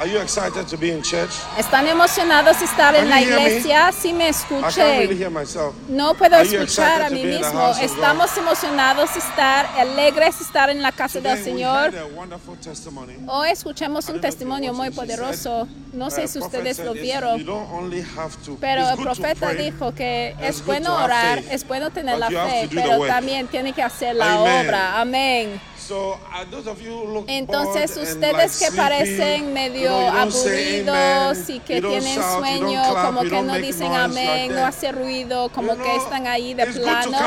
Are you excited to be in church? ¿Están emocionados de estar Can en la iglesia? Si me can't really. No puedo Are escuchar a mí mismo. Estamos emocionados de estar, alegres de estar en la casa del Today we Señor. Hoy escuchamos un testimonio muy poderoso. No Uh, sé si ustedes lo vieron, pero el profeta dijo que es bueno orar, faith, es bueno tener la fe, pero también tiene que hacer la Amen. obra. Amén. Entonces ustedes que parecen medio aburridos y que tienen sueño, como que no dicen amén, no hace ruido, como que están ahí de plano.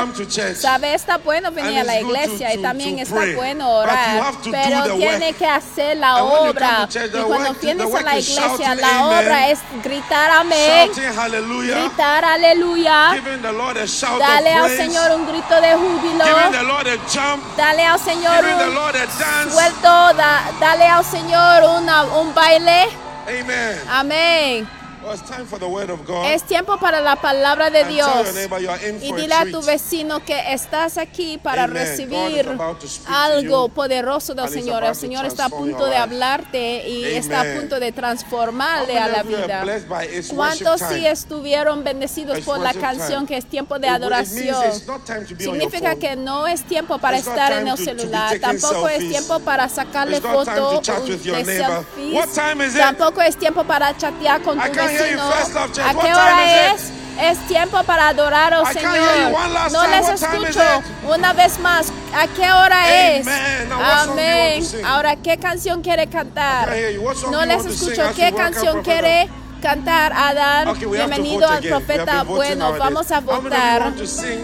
Sabe, está bueno venir a la iglesia y también está bueno orar, pero tiene que hacer la obra. Y cuando vienes a la iglesia, la obra es gritar amén, gritar aleluya, dale al. Señor un grito de júbilo. Dale al Señor Suelto, da- dale al Señor una, un baile. Amen. Amén. Well, it's time for the word of God. Es tiempo para la palabra de Dios. Y dile a tu vecino que estás aquí para recibir algo poderoso del Señor. El Señor está a punto de hablarte y está a punto de transformarle a la vida. ¿Cuántos sí estuvieron bendecidos por la canción que es tiempo de adoración? Significa que no es tiempo para estar en el celular, tampoco es tiempo para sacarle It's not time to fotos chat with your de selfies, What time is it? tampoco es tiempo para chatear con tu vecino. ¿A What qué time hora is es? Es tiempo para adorar al hear you. Señor. No les escucho. it? Una vez más, ¿a qué hora es? Amén. Ahora, ¿qué canción quiere cantar? No les escucho. ¿Qué canción quiere cantar? Adán, Okay, bienvenido al profeta bueno. Vamos a votar.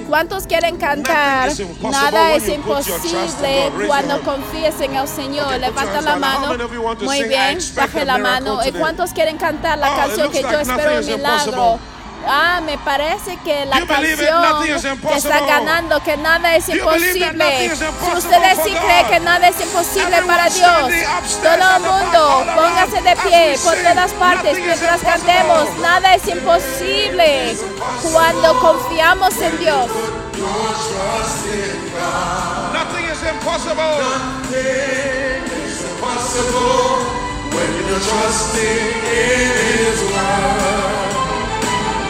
¿Cuántos quieren cantar? Nada es imposible cuando confíes en el Señor. Levanta la mano. Muy bien, baje la mano. ¿Y cuántos quieren cantar la Oh, canción que yo espero un milagro? Impossible. Ah, me parece que la You believe it, canción nothing is que impossible. está ganando, que nada es You believe that imposible. nothing is Si impossible ustedes sí creen que nada es imposible Everyone para Dios, todo el mundo, póngase de pie por todas partes nothing is mientras impossible. cantemos. Nada es imposible cuando confiamos en Dios. Nothing is impossible. When you're trusting in His word,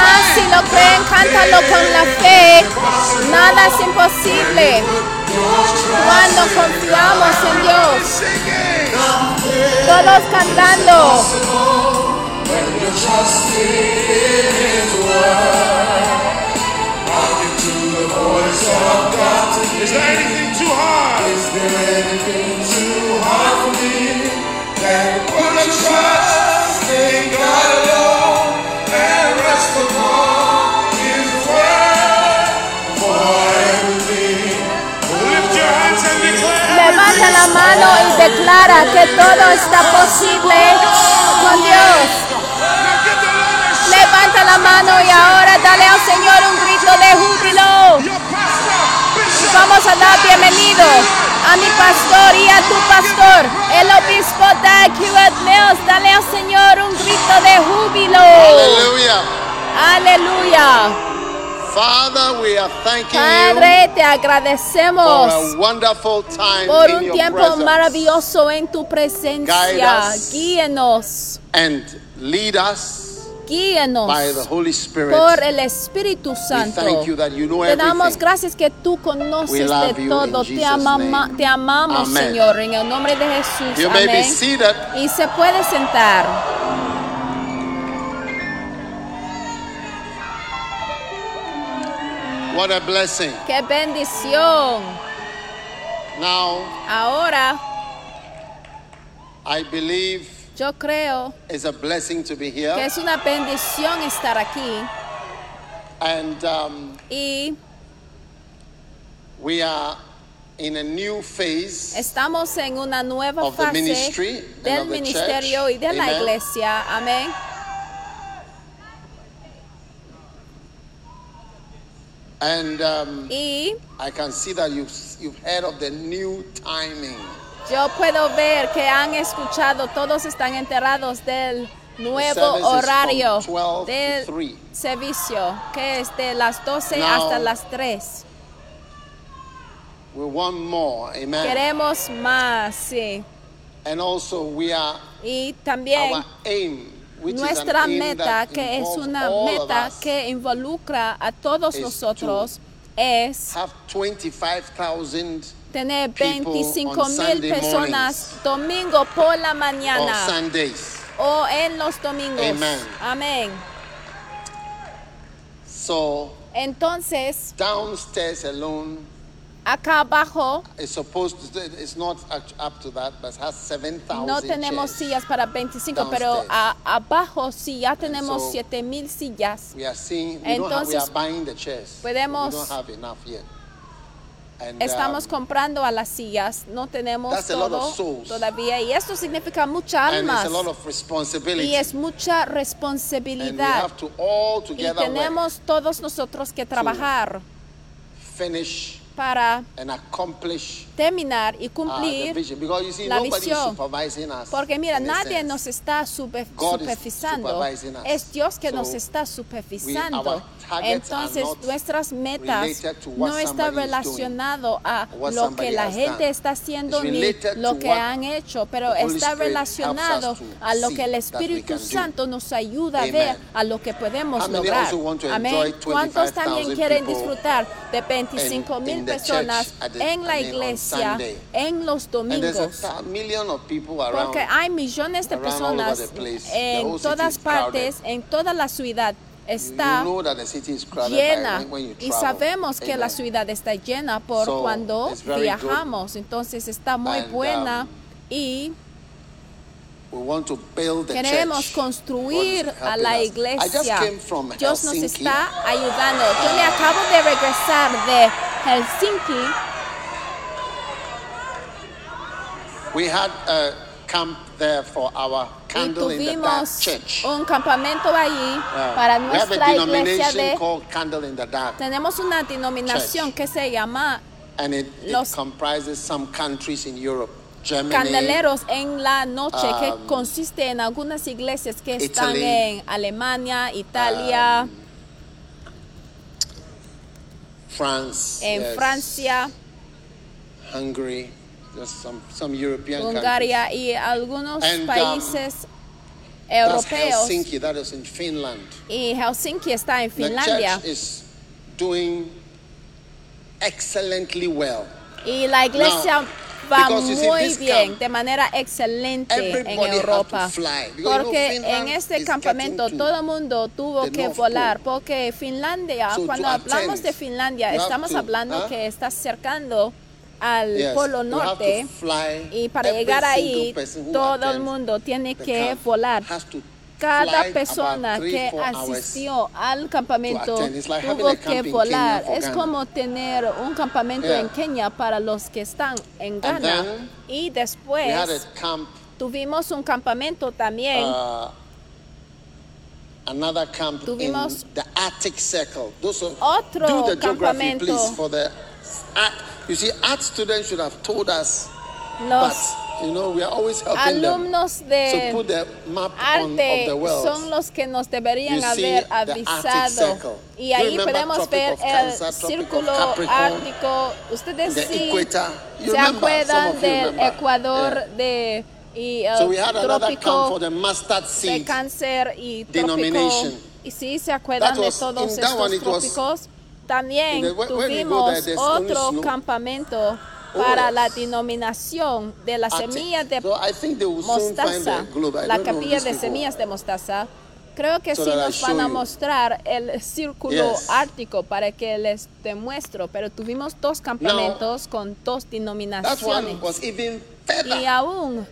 más, si lo creen, cántalo con la fe. Nada es imposible cuando confiamos en Dios. Sing it. Todos cantando. Is there anything too hard? Is there anything too hard for me? Then put trust mano y declara que todo está posible con Dios. Levanta la mano y ahora dale al Señor un grito de júbilo. Bishop, Vamos a dar bienvenido a mi pastor y a tu pastor, el obispo Dag Hewitt Mills. Dale al Señor un grito de júbilo. Hallelujah. Aleluya. Father, we are thanking Padre, te for agradecemos a wonderful time por in un your tiempo presence. maravilloso en tu Guide presencia. us. Guíenos, And lead us guíenos by the Holy Spirit. por el Espíritu We Santo. thank you that you know Te damos everything. gracias que tú We conoces love de you todo. in Te, Jesus' amama- name. te amamos, Amen. Señor, en el nombre de Jesús. You may be Amén. seated. Y se puede sentar. What a blessing. ¡Qué bendición! Now, Ahora I believe yo creo it's a blessing to be que here. es una bendición estar aquí And um, y we are in a new phase estamos en una nueva fase del ministerio church. y de la iglesia. Amén. And um, Y I can see that you've, you've heard of the new timing. yo puedo ver que han escuchado, todos están enterados del nuevo horario from 12 to del 3. servicio, que es de las 12 Now- hasta las 3. We want more, amen. Queremos más, sí. And also we are Y también our aim, nuestra meta, que es una meta que involucra a todos nosotros, es have 25,000 tener people 25 on mil personas domingo por la mañana o en los domingos. Amen. Amén. So Entonces, downstairs alone acá abajo is supposed to, it's not up to that, but has 7,000 no tenemos sillas para 25, pero a- abajo sí ya tenemos so- 7 mil sillas. We are seeing, we, don't have, we are Entonces, the chairs. podemos- we don't have enough yet. And, Estamos um, comprando a las sillas, no tenemos todo todavía y esto significa muchas and almas it's a lot of responsibility. y es mucha responsabilidad have to all y tenemos todos nosotros que trabajar finish para accomplish terminar y uh, cumplir la visión. Porque mira, nadie nos está supervisando. Es Dios que nos está supervisando. Entonces, nuestras metas no está somebody is relacionado a lo que la gente está haciendo ni lo que han hecho, pero está relacionado a lo que el Espíritu. Santo nos ayuda a ver a lo que podemos lograr. Amén. ¿Cuántos también 25,000 quieren disfrutar de 25 in mil personas en la iglesia en los domingos? Porque hay millones de personas en todas partes, en toda la ciudad está llena. y sabemos que la ciudad está llena por cuando viajamos. Entonces está muy And, buena um, y We want to build the queremos church. construir a la helping us. I just iglesia. came from Dios nos Helsinki. está ayudando. Yo me acabo de regresar de Helsinki. We had a camp there for our Y candle in the dark tuvimos church. un campamento allí Uh, para we have a nuestra iglesia denomination de called Candle in the Dark, Tenemos una denominación Church. que se llama and it, it Los- comprises some countries in Europe, Germany, Candeleros en la noche, que um, consiste en algunas iglesias que están Italy, en Alemania, Italia, um, France, en yes, Francia, Hungary, some, some European Hungaria y algunos And, um, países countries. That's europeos. Helsinki, that is in Finland. Y Helsinki está en The Finlandia. church is doing excellently well. Y la iglesia Now, va muy bien, de manera excelente en Europa. Porque en este campamento todo el mundo tuvo que volar, porque Finlandia, cuando hablamos de Finlandia, estamos hablando que está acercando al Yes, Polo Norte. Y para llegar ahí, todo el mundo tiene que volar. Cada persona que asistió al campamento tuvo que volar. Es como tener un campamento en Kenia para los que están en Ghana. y después camp, tuvimos un campamento también. uh, another camp Tuvimos in the Arctic Circle. Those are, otro do the geography, campamento. please. For the art, you see, art students should have told us, los but You know, we are always helping them. alumnos So de put the map on, of arte son los que nos deberían You haber avisado. Y ahí podemos ver el Cancer, círculo ártico. Ustedes sí se acuerdan del. Ecuador Yeah. de y el So we had trópico for the mustard de seed. cáncer y trópico. Y sí se acuerdan de todos one estos was-. También the- when- when tuvimos there, otro campamento para la denominación de la Arctic. semilla de mostaza, la capilla de semillas de mostaza. Creo que sí nos van a mostrar el círculo ártico para que les demuestro, pero tuvimos dos campamentos con dos denominaciones. Y aún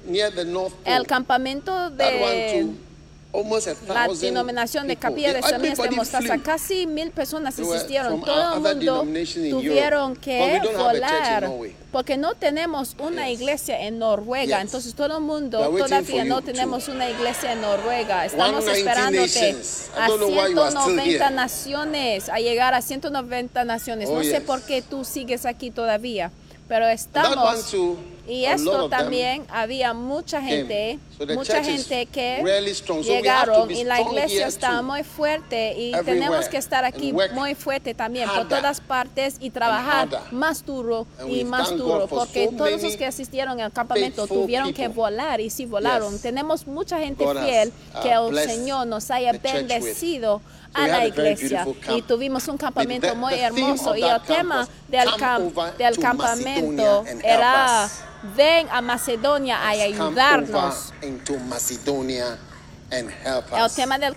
el campamento de la denominación de capilla de semillas de mostaza, casi mil personas asistieron. Todo el mundo tuvieron que volar porque no tenemos una iglesia en Noruega. Entonces todo el mundo todavía no tenemos una iglesia en Noruega. Estamos 190 esperándote nations. I a don't know why you are still 190 here. naciones, a llegar a 190 naciones. Oh, no sé yes. por qué tú sigues aquí todavía, pero estamos y esto también había mucha gente, mucha gente que llegaron y la iglesia está muy fuerte y tenemos que estar aquí muy fuerte también por todas partes y trabajar más duro y más duro porque todos los que asistieron al campamento tuvieron que volar y sí volaron. Tenemos mucha gente fiel uh, que el blessed Señor nos haya bendecido a la a iglesia y tuvimos un campamento muy hermoso y el tema del, "Come camp- del to campamento era us." ven a Macedonia a ayudarnos. El tema del,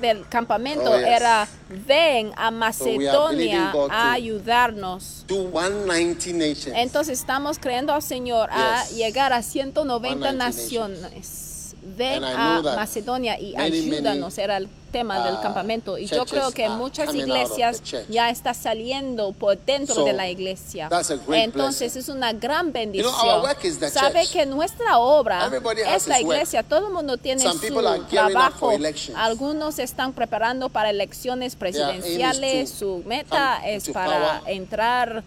del campamento Oh, yes. era ven a Macedonia to- a ayudarnos. To 190 nations. Entonces estamos creyendo al Señor a Yes. llegar a 190 190 naciones. Ven a Macedonia y ayúdanos, era el tema del uh, campamento. Y yo creo que muchas iglesias ya está saliendo por dentro de la iglesia. Entonces es una gran bendición. Sabe que nuestra obra es la iglesia. Todo el mundo tiene su trabajo. Algunos están preparando para elecciones presidenciales. Su meta es para entrar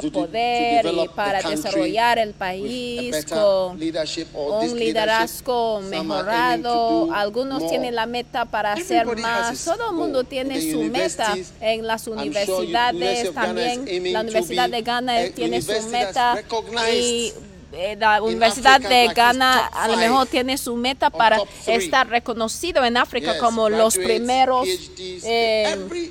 to poder y para desarrollar el país con un liderazgo mejorado. Algunos tienen la meta para hacer más. Todo el mundo tiene su meta en las universidades también. La Universidad de Ghana tiene su meta y eh, la Universidad Africa de like Ghana a lo mejor tiene su meta para estar reconocido en África Yes, como los primeros eh,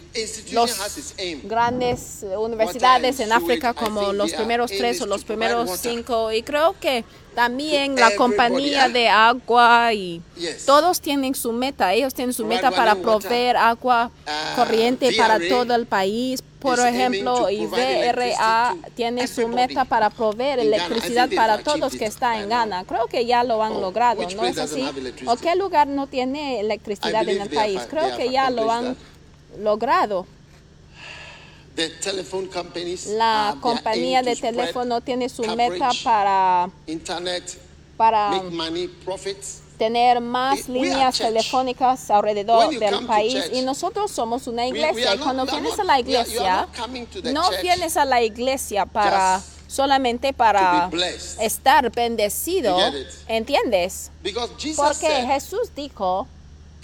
los grandes universidades en África como los primeros tres o los primeros cinco y creo que también la compañía de agua y Yes. todos tienen su meta, ellos tienen su meta para proveer agua Ah, corriente para todo el país. Por ejemplo, to y provide VRA electricity to tiene su meta para proveer electricidad para todos que está en. Ghana. Creo que ya lo han Oh, logrado, ¿no es así? ¿O qué lugar no tiene electricidad en el país? Creo que ya lo han logrado. The telephone companies La compañía de teléfono tiene su meta para, internet, para tener más líneas telefónicas alrededor del país y nosotros somos una iglesia y cuando vienes a la iglesia no vienes a la iglesia para solamente para estar bendecido? ¿entiendes? Porque Jesús dijo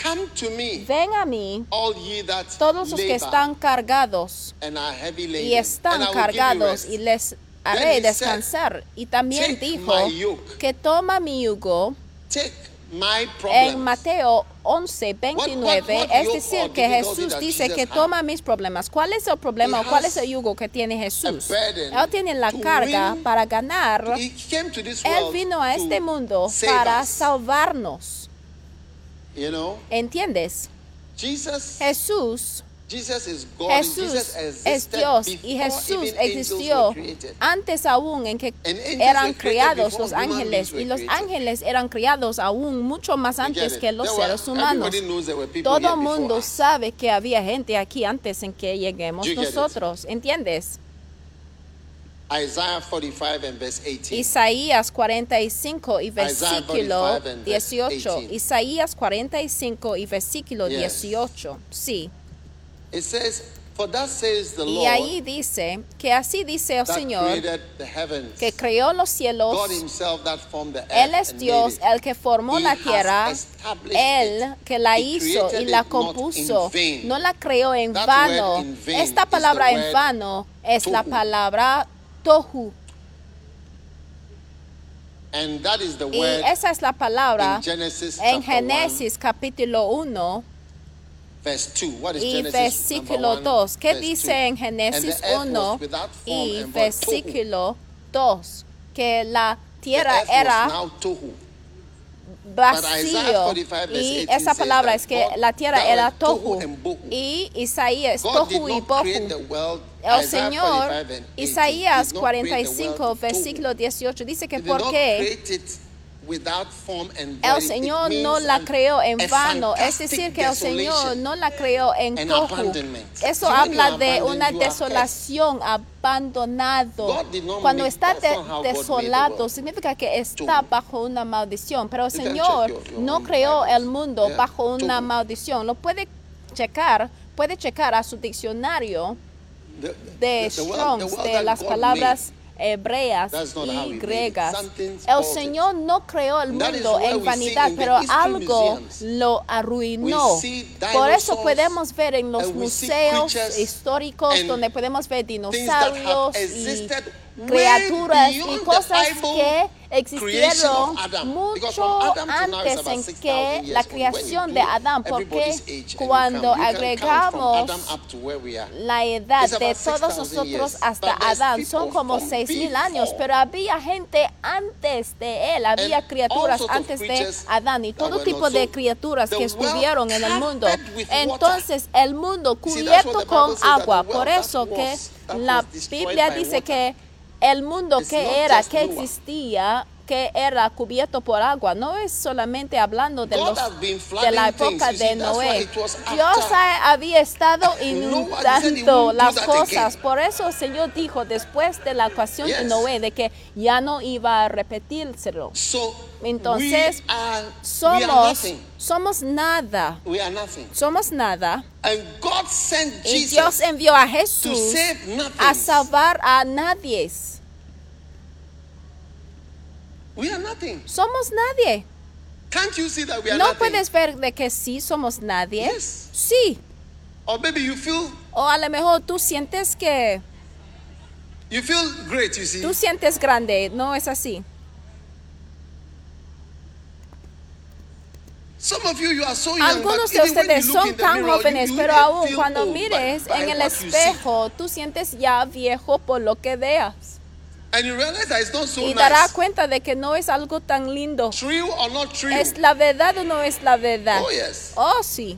Come to me, ven a mí all ye that todos los que están cargados and are heavy laden, y están and cargados y les haré he said, descansar. Y también "Take dijo my yoke." que toma mi yugo Take my en. Mateo 11, 29. What- what es yoke decir, que Jesús dice que toma mis problemas. ¿Cuál es el problema cuál es el yugo que tiene Jesús? Él tiene la carga win- para ganar. To Él vino a este mundo para us, salvarnos. You know, ¿Entiendes? Jesus, Jesús Jesus is God. Jesús Jesus es Dios y Jesús existió antes aún en que eran before los ángeles y los ángeles eran criados aún mucho más antes que los seres humanos. Todo el mundo sabe que había gente aquí antes en que lleguemos nosotros, ¿entiendes? Isaiah 45 and verse 18. Isaías 45 y versículo 45 and verse 18. 18. Isaías 45 y versículo Yes. 18. Sí. It says, For thus says the Y Lord, ahí dice que así dice el that Señor heavens. que creó los cielos. God himself that formed the earth Él es Dios, el que formó He la tierra, Él que la hizo y la compuso, no la creó en That vano. Esta palabra en vano es la palabra tohu. And that is the Y word esa es la palabra Genesis en chapter 1, Génesis capítulo 1 verse 2. What is y Genesis versículo number 2. 1, ¿Qué dice 2? en Génesis the earth 1 was without form y versículo 2? Que la tierra era vacío 45 verse y 18 esa palabra es que la tierra era tohu y Isaías tohu y bohu. El Señor, 45 and 18 Isaías did not create the 45, world to versículo tohu. 18, dice que He el Señor no la creó en vano, es decir, que el Señor no la creó en abandonment. Eso habla de una desolación, abandonado. Cuando está de- desolado, significa que está bajo una maldición. Pero el Señor no creó el mundo bajo una maldición. Lo puede checar, puede checar a su diccionario de Strongs, de las palabras hebreas y griegas. El. Señor no creó el mundo en vanidad, pero algo lo arruinó. Por eso podemos ver en los museos históricos donde podemos ver dinosaurios y criaturas y cosas que existieron mucho antes en 6,000 que la creación de Adán, porque cuando agregamos la edad de todos 6,000 nosotros hasta Adán son como from seis mil años, before. pero había gente antes de él, había criaturas antes de Adán y todo tipo de criaturas que estuvieron en el mundo. Entonces el mundo cubierto con agua, por eso que la Biblia dice que el mundo que era, que existía, que era cubierto por agua, no es solamente hablando de, los, de la época de Noé. Dios había estado inundando las cosas. Por eso el Señor dijo después de la ocasión de. Noé de que ya no iba a repetírselo. Entonces, Somos, somos nada. Somos nada. And God sent Y Dios envió a to Jesús a salvar a nadie. We are nothing. Somos nadie. Can't you see that we are ¿No nothing? puedes ver de que sí somos nadie? Yes. Sí. Or maybe you feel O a lo mejor tú sientes que you feel great, you see. tú sientes grande, no es así. Some of you, you are so young, Algunos de ustedes son tan mirror, jóvenes, you, you pero aún cuando mires by- by en el espejo, tú sientes ya viejo por lo que veas. Y nice. cuenta de que no es algo tan lindo. True or not true? ¿Es la verdad o no es la verdad? Oh, yes. Oh, sí.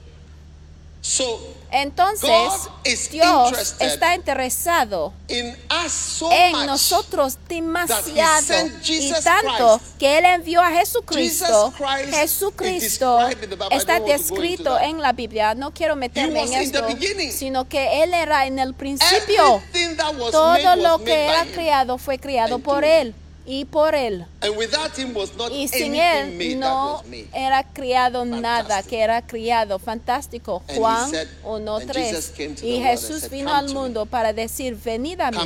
So, Entonces, God is Dios está interesado in us so en nosotros demasiado y tanto que Él envió a Jesucristo. Jesucristo está descrito en la Biblia. No quiero meterme en esto, sino que Él era en el principio. Todo lo que era creado fue creado por Él y por Él. And without him was not Y sin Él no era creado nada que era criado. Fantástico. Juan said- 1.3. and Jesus came to the Y Jesús vino "Come al mundo para decir, venid a mí.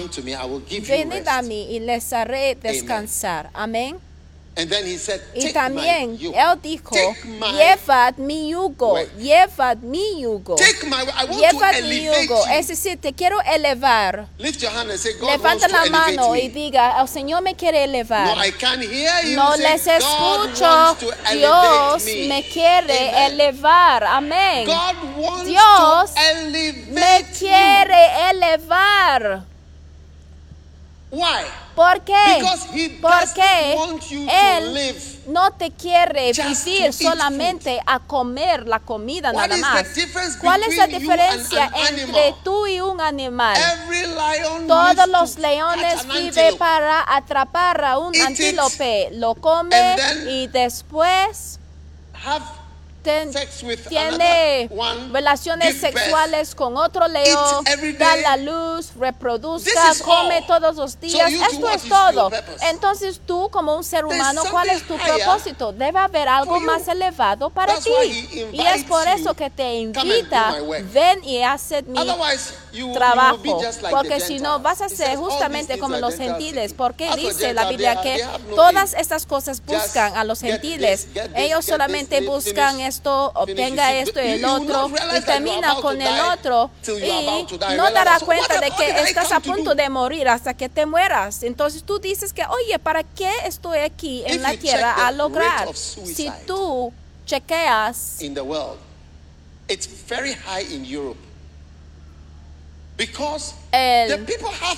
Venid a mí y les haré descansar. Amén. And then he said, Y Take también. Él dijo, llevad mi yugo, llevad mi yugo. Llevad mi yugo. Es decir, te quiero elevar. Lift your hand and say, God Levanta wants la to mano y diga, el Señor me quiere elevar. No, I can't hear you No say, les escucho. Dios me. quiere elevar. Amén. God wants Dios Me quiere elevar. Why? ¿Por qué? Porque Él no te quiere vivir solamente a comer la comida nada más. ¿Cuál es la diferencia entre tú y un animal? Todos los leones viven para atrapar a un antílope, lo come y después ten- tiene one, relaciones give birth, sexuales con otro león, every da la luz, reproduzca, come todos los So días. you do Esto es todo. Entonces tú como un ser humano, ¿cuál es tu propósito? Debe haber algo you. más elevado para That's ti. Y es por eso you, que te "Come and do invita, my work." ven y haced mi you, you trabajo, just like porque si no vas a ser justamente como los Gentiles porque dice la Biblia que no todas estas cosas buscan a los gentiles. Ellos solamente buscan esto, obtenga esto y el otro, y termina con el otro, y no dará cuenta de que estás a to punto de morir hasta que te mueras. Entonces tú dices que, oye, ¿para qué estoy aquí en la tierra a lograr? Si tú chequeas in the world. It's very high in Europe. Because El- the people have,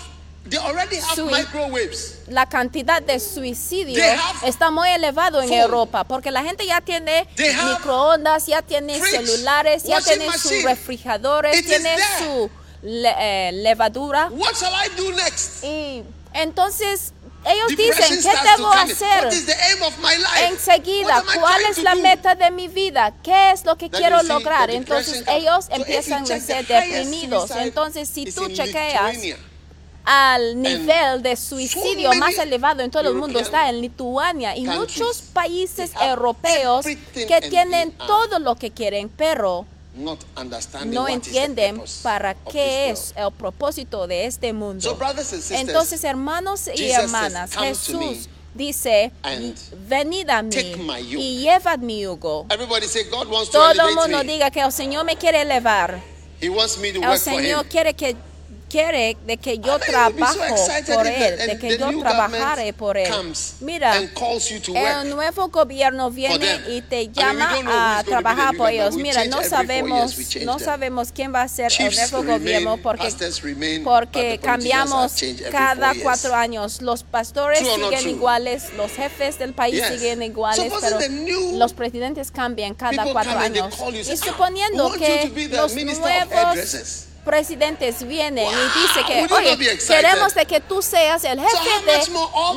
they already have Sui- microwaves. la cantidad de suicidio They have está muy elevado en phone. Europa porque la gente ya tiene microondas, ya tiene fridge, celulares, ya tiene sus refrigeradores, It tiene su le- eh, levadura What shall I do next? y entonces ellos Depression dicen, ¿qué debo hacer? Enseguida, ¿cuál es la do? meta de mi vida? ¿Qué es lo que Then quiero lograr? Entonces ellos. So empiezan a ser deprimidos. Entonces, si tú chequeas. Al nivel de suicidio más elevado en todo el mundo está en Lituania y muchos países europeos que tienen todo lo que quieren, pero no entienden para qué es el propósito de este mundo. Entonces, hermanos y hermanas, "Come to Jesús dice, venid a mí take my yoke." y llevad mi yugo. Todo el mundo diga que el Señor me quiere elevar. El Señor quiere que quiere de que yo so trabajo por él, de que yo government por él. Mira, el nuevo gobierno viene y te I mean, we llama a trabajar por ellos. Mira, no sabemos, no sabemos quién va a ser el nuevo remain, gobierno porque remain, porque cambiamos cada cuatro años. Los pastores True siguen iguales, los jefes del país Yes. siguen iguales, pero los presidentes cambian cada cuatro años. Y say, "Ah, suponiendo que los nuevos hairdressers." Presidentes vienen y dice Wow, que, you oye, queremos de que tú seas el jefe de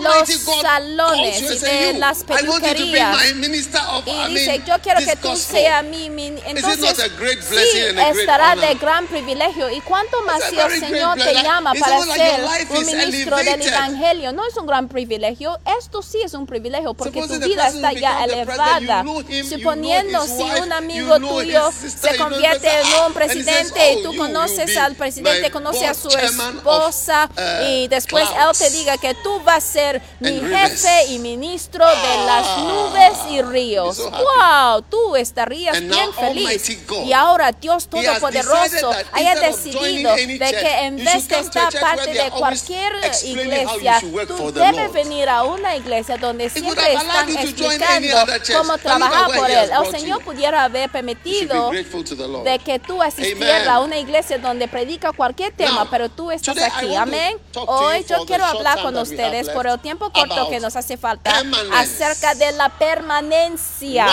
los salones you y de "You, las you peluquerías. of, Y dice, yo quiero que tú gospel." seas mi, entonces sí, estará de gran privilegio. ¿Y cuánto más si el Señor te llama It's para like ser un is ministro del. Evangelio? No es un gran privilegio, esto sí es un privilegio porque Supposing tu vida está ya elevada. you you Suponiendo know his si wife, un you amigo tuyo sister, se you convierte en un presidente y "Oh, tú you conoces al presidente, my conoce a su esposa uh, y después él te diga que tú vas a ser mi jefe y ministro de las Ah, nubes y ríos. Wow, tú estarías bien feliz. Y ahora Dios Todopoderoso haya decidido de que en vez de estar parte de cualquier iglesia, tú debes venir a una iglesia donde siempre están explicando cómo trabajar por él. El Señor pudiera haber permitido de que tú asistieras a una iglesia donde predica cualquier tema, Now, pero tú estás aquí. Amén. Hoy yo quiero hablar con ustedes por el tiempo corto que nos hace falta permanence. acerca de la permanencia.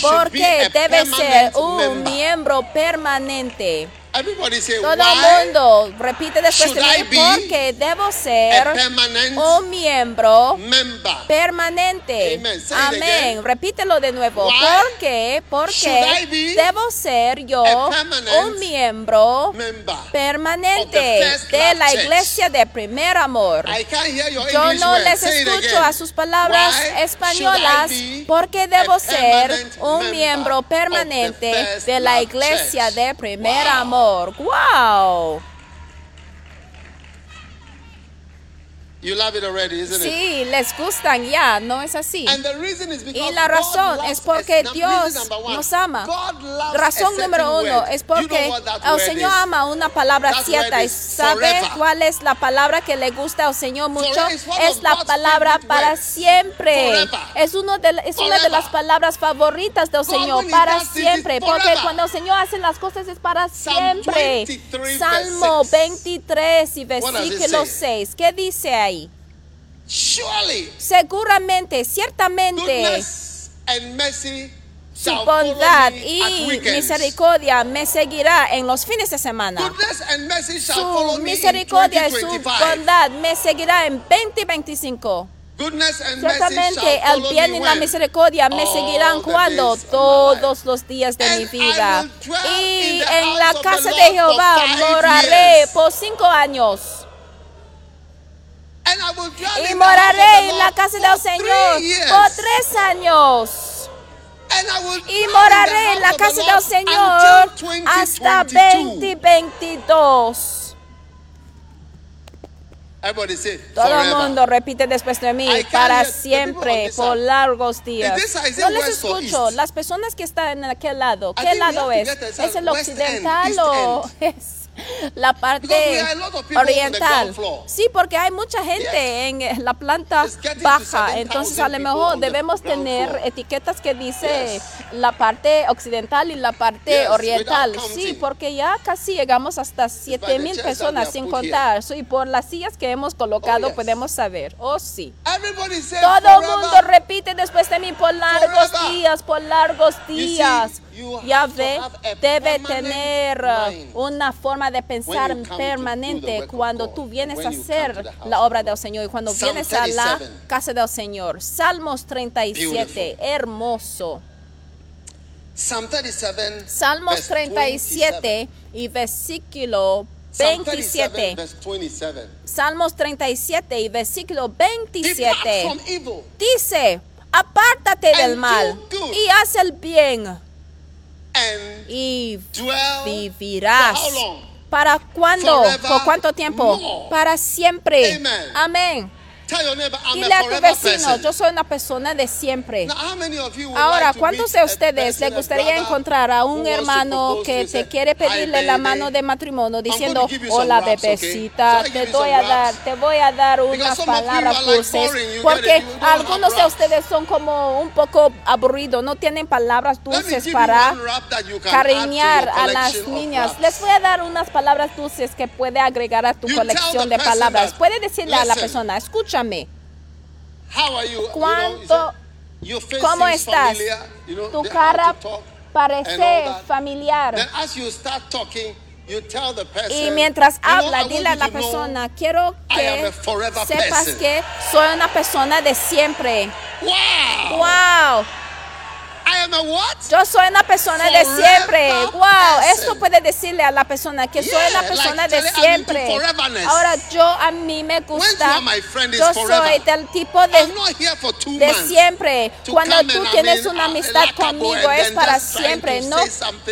Porque debe ser un member. miembro permanente. Everybody say, Todo el mundo repite después de mí porque debo ser un miembro member? permanente. Amen. Amén. Repítelo de nuevo. Why ¿Por qué? Porque debo ser yo un miembro permanente de la iglesia de primer amor. Yo no les escucho a sus palabras españolas porque debo ser un miembro permanente de la iglesia de primer Wow. Amor. ¡Wow! You love it already, isn't it? Sí, les gustan ya, ¿no es así? And the reason is because Y la razón God es loves porque Dios nos ama. Razón número uno word. es You porque know el word Señor ama una palabra That cierta. ¿Y sabe forever. cuál es la palabra que le gusta al Señor mucho? Forever Es la palabra para siempre. Forever. Es, uno de, es una de las palabras favoritas del Señor para siempre. Porque cuando el Señor hace las cosas es para siempre. 23, Salmo verse 23 y it versículo say? 6. ¿Qué dice ahí? Surely, Seguramente, ciertamente. and mercy su bondad y misericordia me seguirá en los fines de semana. Goodness and mercy shall follow Su misericordia y su 2025. bondad me seguirá en 2025. Goodness and mercy Ciertamente el bien y la misericordia me seguirán cuando todos los días de mi vida. Y en la casa de Jehová moraré por cinco años. Y moraré en la casa del Señor por tres años. Y moraré en la casa del Señor hasta 2022. 2022. Everybody say, Todo el mundo repite después de mí, para siempre, por largos días. No les escucho. Las personas que están en aquel lado, ¿qué lado es? ¿Es el occidental o es la parte oriental? Sí, porque hay mucha gente en la planta baja. 7,000 Entonces, a lo mejor debemos tener etiquetas que dice la parte occidental y la parte oriental. Sí, porque ya casi llegamos hasta by 7 the mil personas sin contar. Sí, por las sillas que hemos colocado Oh, podemos saber. Oh, sí. Todo el mundo repite después de mí por largos días, por largos días. You Ya have to ve, have a debe tener uh, una forma de pensar permanente cuando tú vienes a hacer la obra del. Señor y cuando vienes a la 37. casa del Señor. Salmos 37, Beautiful. hermoso. Psalm 37. Salmos verse 37 y versículo 27. Psalm 37, 27. verse 27. Salmos 37 y versículo Depart 27. from evil. Dice, apártate del mal y haz el bien And y vivirás. for how long? ¿Para cuándo? ¿Por cuánto tiempo? more. Para siempre. Amen. Amén. Dile a tu vecino, yo soy una persona de siempre. Ahora, ¿cuántos de ustedes les gustaría encontrar a un hermano que te quiere "Hi, pedirle la mano de matrimonio diciendo, hola bebecita, te voy a dar, te voy a dar unas palabras dulces, porque algunos de ustedes son como un poco aburridos, no tienen palabras dulces para cariñar a las niñas. Les voy a dar unas palabras dulces que puede agregar a tu colección de palabras. Puede decirle a la "Listen, persona, escúchame, How are you? You know, ¿Cuánto- ¿cómo estás? Tu cara parece familiar. Y mientras habla, dile a la persona, quiero que sepas person." que soy una persona de siempre. Wow! Wow? Yo soy una persona de siempre. Wow, esto puede decirle a la persona que soy una persona de siempre. Ahora yo a mí me gusta, yo soy del tipo de de siempre. Cuando tú tienes una uh, amistad conmigo es para siempre. No,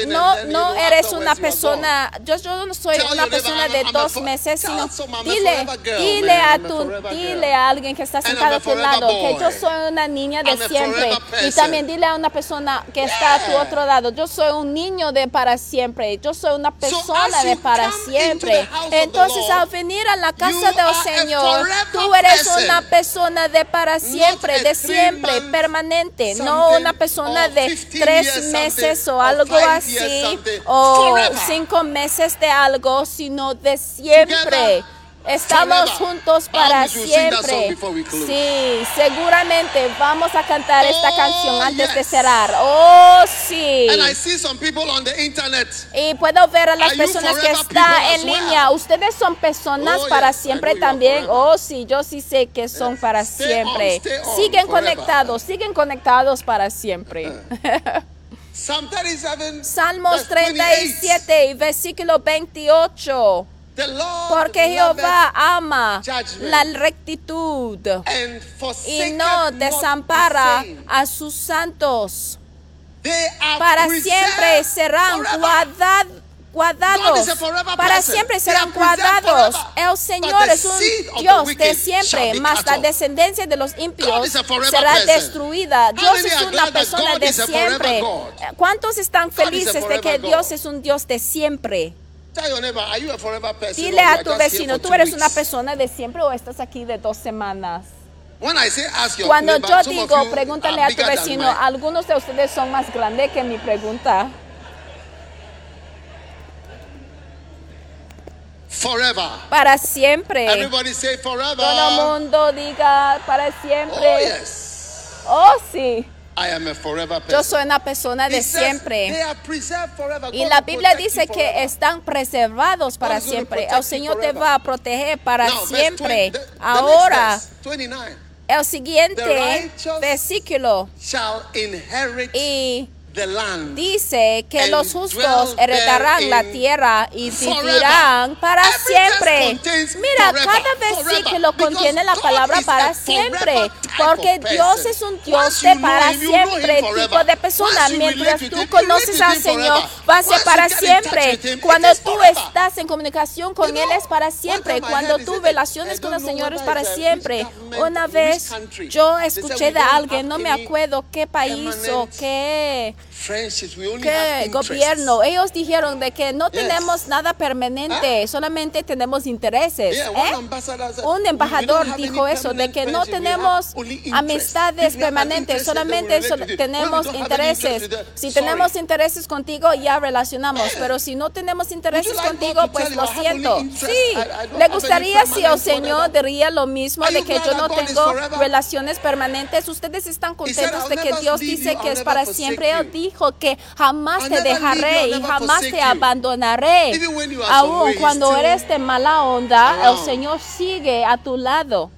no, no eres una persona. Yo, yo no soy una persona de dos meses, sino dile, dile a tu, dile a alguien que está sentado a tu lado que yo soy una niña de siempre. Y también dile a una persona que está a tu otro lado, yo soy un niño de para siempre. Yo soy una persona de para siempre. Entonces al venir a la casa del Señor, tú eres una persona de para siempre, de siempre, permanente, no una persona de 15 tres meses o algo así, o cinco meses de algo, sino de siempre. Estamos juntos para siempre. Sí, seguramente vamos a cantar esta Oh, canción antes de cerrar. Oh, sí. And I see some people on the internet. Y puedo ver a las personas que están en línea. Ustedes son personas Oh, para siempre también. Oh, sí, yo sí sé que son para siempre. siguen conectados, siguen conectados para siempre. Psalm 37. Salmos verse 28. 37 y versículo 28. Porque Jehová ama la rectitud y no desampara a sus santos. Para siempre serán guardados. Para siempre serán guardados. El Señor es un Dios de siempre, mas la descendencia de los forever será destruida. Dios es una persona de siempre. ¿Cuántos están felices de que. Dios es un Dios de siempre? Dile a tu vecino, ¿tú eres una weeks?" persona de siempre o estás aquí de dos semanas? Cuando yo digo, pregúntale a tu vecino, algunos de ustedes son más grandes que mi pregunta. Forever. Para siempre. Everybody say forever. Todo el mundo diga para Oh, siempre. yes. Oh, sí. I am a forever person. Yo soy una persona de siempre. Y la Biblia dice que están preservados para siempre. El Señor te va a proteger para siempre. 20 the- the next Ahora, verse, 29. El siguiente versículo shall inherit y the land. dice que los justos heredarán la tierra y vivirán para siempre. Mira, cada versículo contiene la palabra para siempre, porque Dios es un Dios de para siempre tipo de persona. Mientras tú conoces al Señor, va a ser para siempre. Cuando tú estás en comunicación con Él es para siempre. Cuando tú relaciones con el Señor es para siempre. Una vez yo escuché "We de alguien, no me acuerdo qué país o qué Interests. gobierno. Ellos dijeron de que no tenemos nada permanente, solamente tenemos intereses. ¿eh? Un "We- we embajador dijo eso, de que no tenemos amistades permanentes, solamente so- tenemos intereses. Si tenemos intereses contigo, ya relacionamos, pero si no tenemos intereses contigo, pues lo siento. Sí, le gustaría si el Señor diría lo mismo de que yo no tengo relaciones permanentes. Ustedes están contentos "I'll de que Dios dice que es para siempre. Él you. Dijo que jamás te dejaré y jamás te abandonaré. Aún cuando eres de mala onda, el. Señor sigue a tu lado.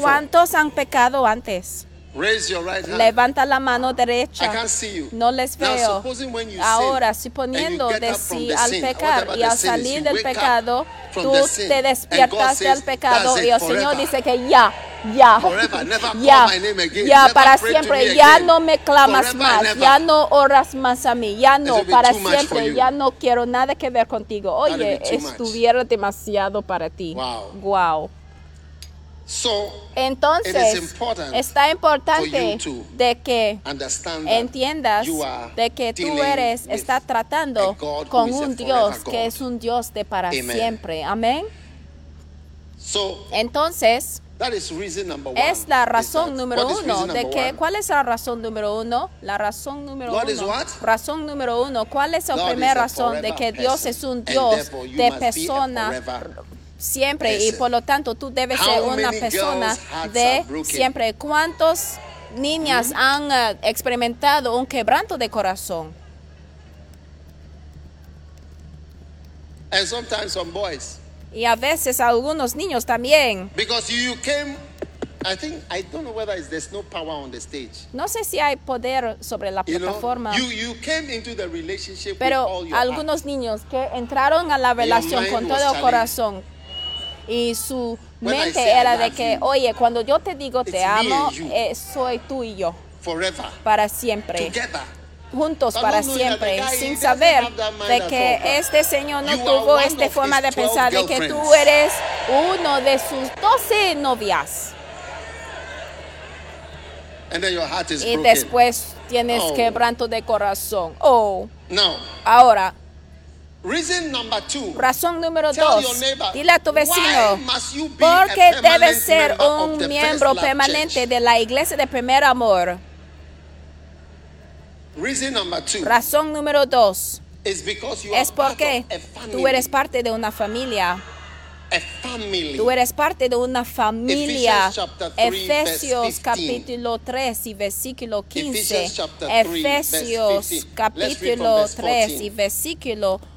¿Cuántos han pecado antes? Raise your right hand. Levanta la mano I derecha. can't see you. No les Now, veo. you Ahora, suponiendo de the al sin, pecar y al salir del pecado, tú te despiertas del pecado "That's y el Señor forever." dice que ya, ya, Forever, never call ya, my name again, ya never para siempre, ya again. no me clamas Forever más, ya no oras más a mí, ya no, para siempre, ya no quiero nada que ver contigo. Oye, estuviera demasiado para ti. Wow. Wow. So, Entonces, está importante de que entiendas de que tú eres, está tratando con un Dios que es un Dios de para Amen. siempre. Amén. So, Entonces, that is reason number one. es la is razón that- número uno de que, one? ¿cuál es la razón número uno? La razón número uno. Razón número uno. ¿Cuál es la primera razón de que Dios person, es un Dios de persona siempre y por lo tanto tú debes ser una persona de siempre. ¿Cuántos niñas Hmm? han eh, experimentado un quebranto de corazón? And sometimes some boys. Y a veces algunos niños también. Because you came, I think, I don't know whether it's, there's no power on the stage. No sé si hay poder sobre la You know, plataforma. you, you came into the relationship with Pero all your algunos niños que entraron a la relación con todo challenged. corazón y su When mente I era de que, you, oye, cuando yo te digo te amo, eh, soy tú y yo, forever, para siempre. together. juntos But para siempre, guy, sin saber de que este señor no You tuvo esta forma de 12 pensar de que tú eres uno de sus 12 novias And then your heart is y broken. después tienes Oh. quebranto de corazón. Oh, Now, ahora, reason number two. razón número Tell dos, your neighbor, dile a tu vecino, a porque debes ser un miembro permanente de la iglesia de primer amor. Reason number two Razón número dos, is because you are es porque tú eres parte de una familia. a family. Tú eres parte de una familia. Ephesians chapter 3, Efesios verse 15. capítulo 3 y versículo 15. Ephesians chapter 3, Efesios verse 15. Let's read capítulo from verse 3 14. y versículo 15,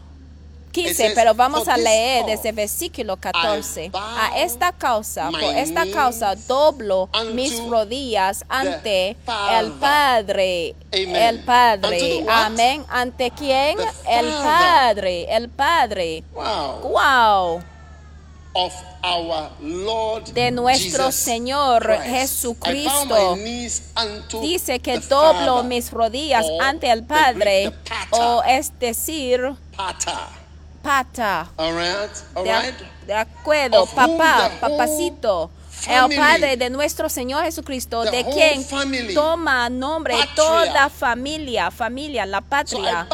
says, pero vamos "For a leer desde versículo 14. bow A esta causa, por esta knees causa, doblo mis rodillas ante el Padre. Amen. El Padre. Amén. ¿Ante quién? El. Padre. El Padre. Wow. Wow. Of our Lord de nuestro Jesus Señor Christ. Jesucristo. Dice que doblo mis rodillas or ante el Padre, o es decir. Pata. All right. All De, right. de acuerdo, Of papá, papacito. El Padre de nuestro Señor Jesucristo, de quien family, toma nombre patria. toda familia, familia, la patria.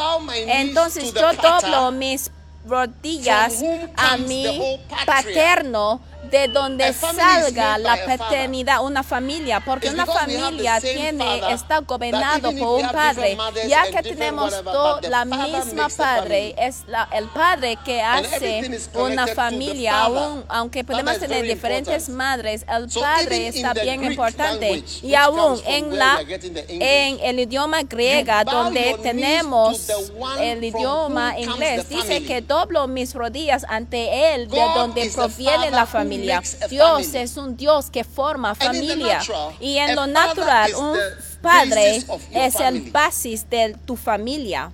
Entonces yo doblo mis rodillas a mi paterno de donde salga la paternidad, una familia, porque una familia tiene, está gobernado por un padre, ya que tenemos whatever, to- but the la misma padre, es la, el padre que hace una familia, aún, aunque podemos tener diferentes madres, el padre está bien importante. Y aún en la en el idioma griega, donde tenemos el idioma inglés, dice que doblo mis rodillas ante él, de donde Dios es un Dios que forma familia. Y en lo natural, un padre es el basis de tu familia.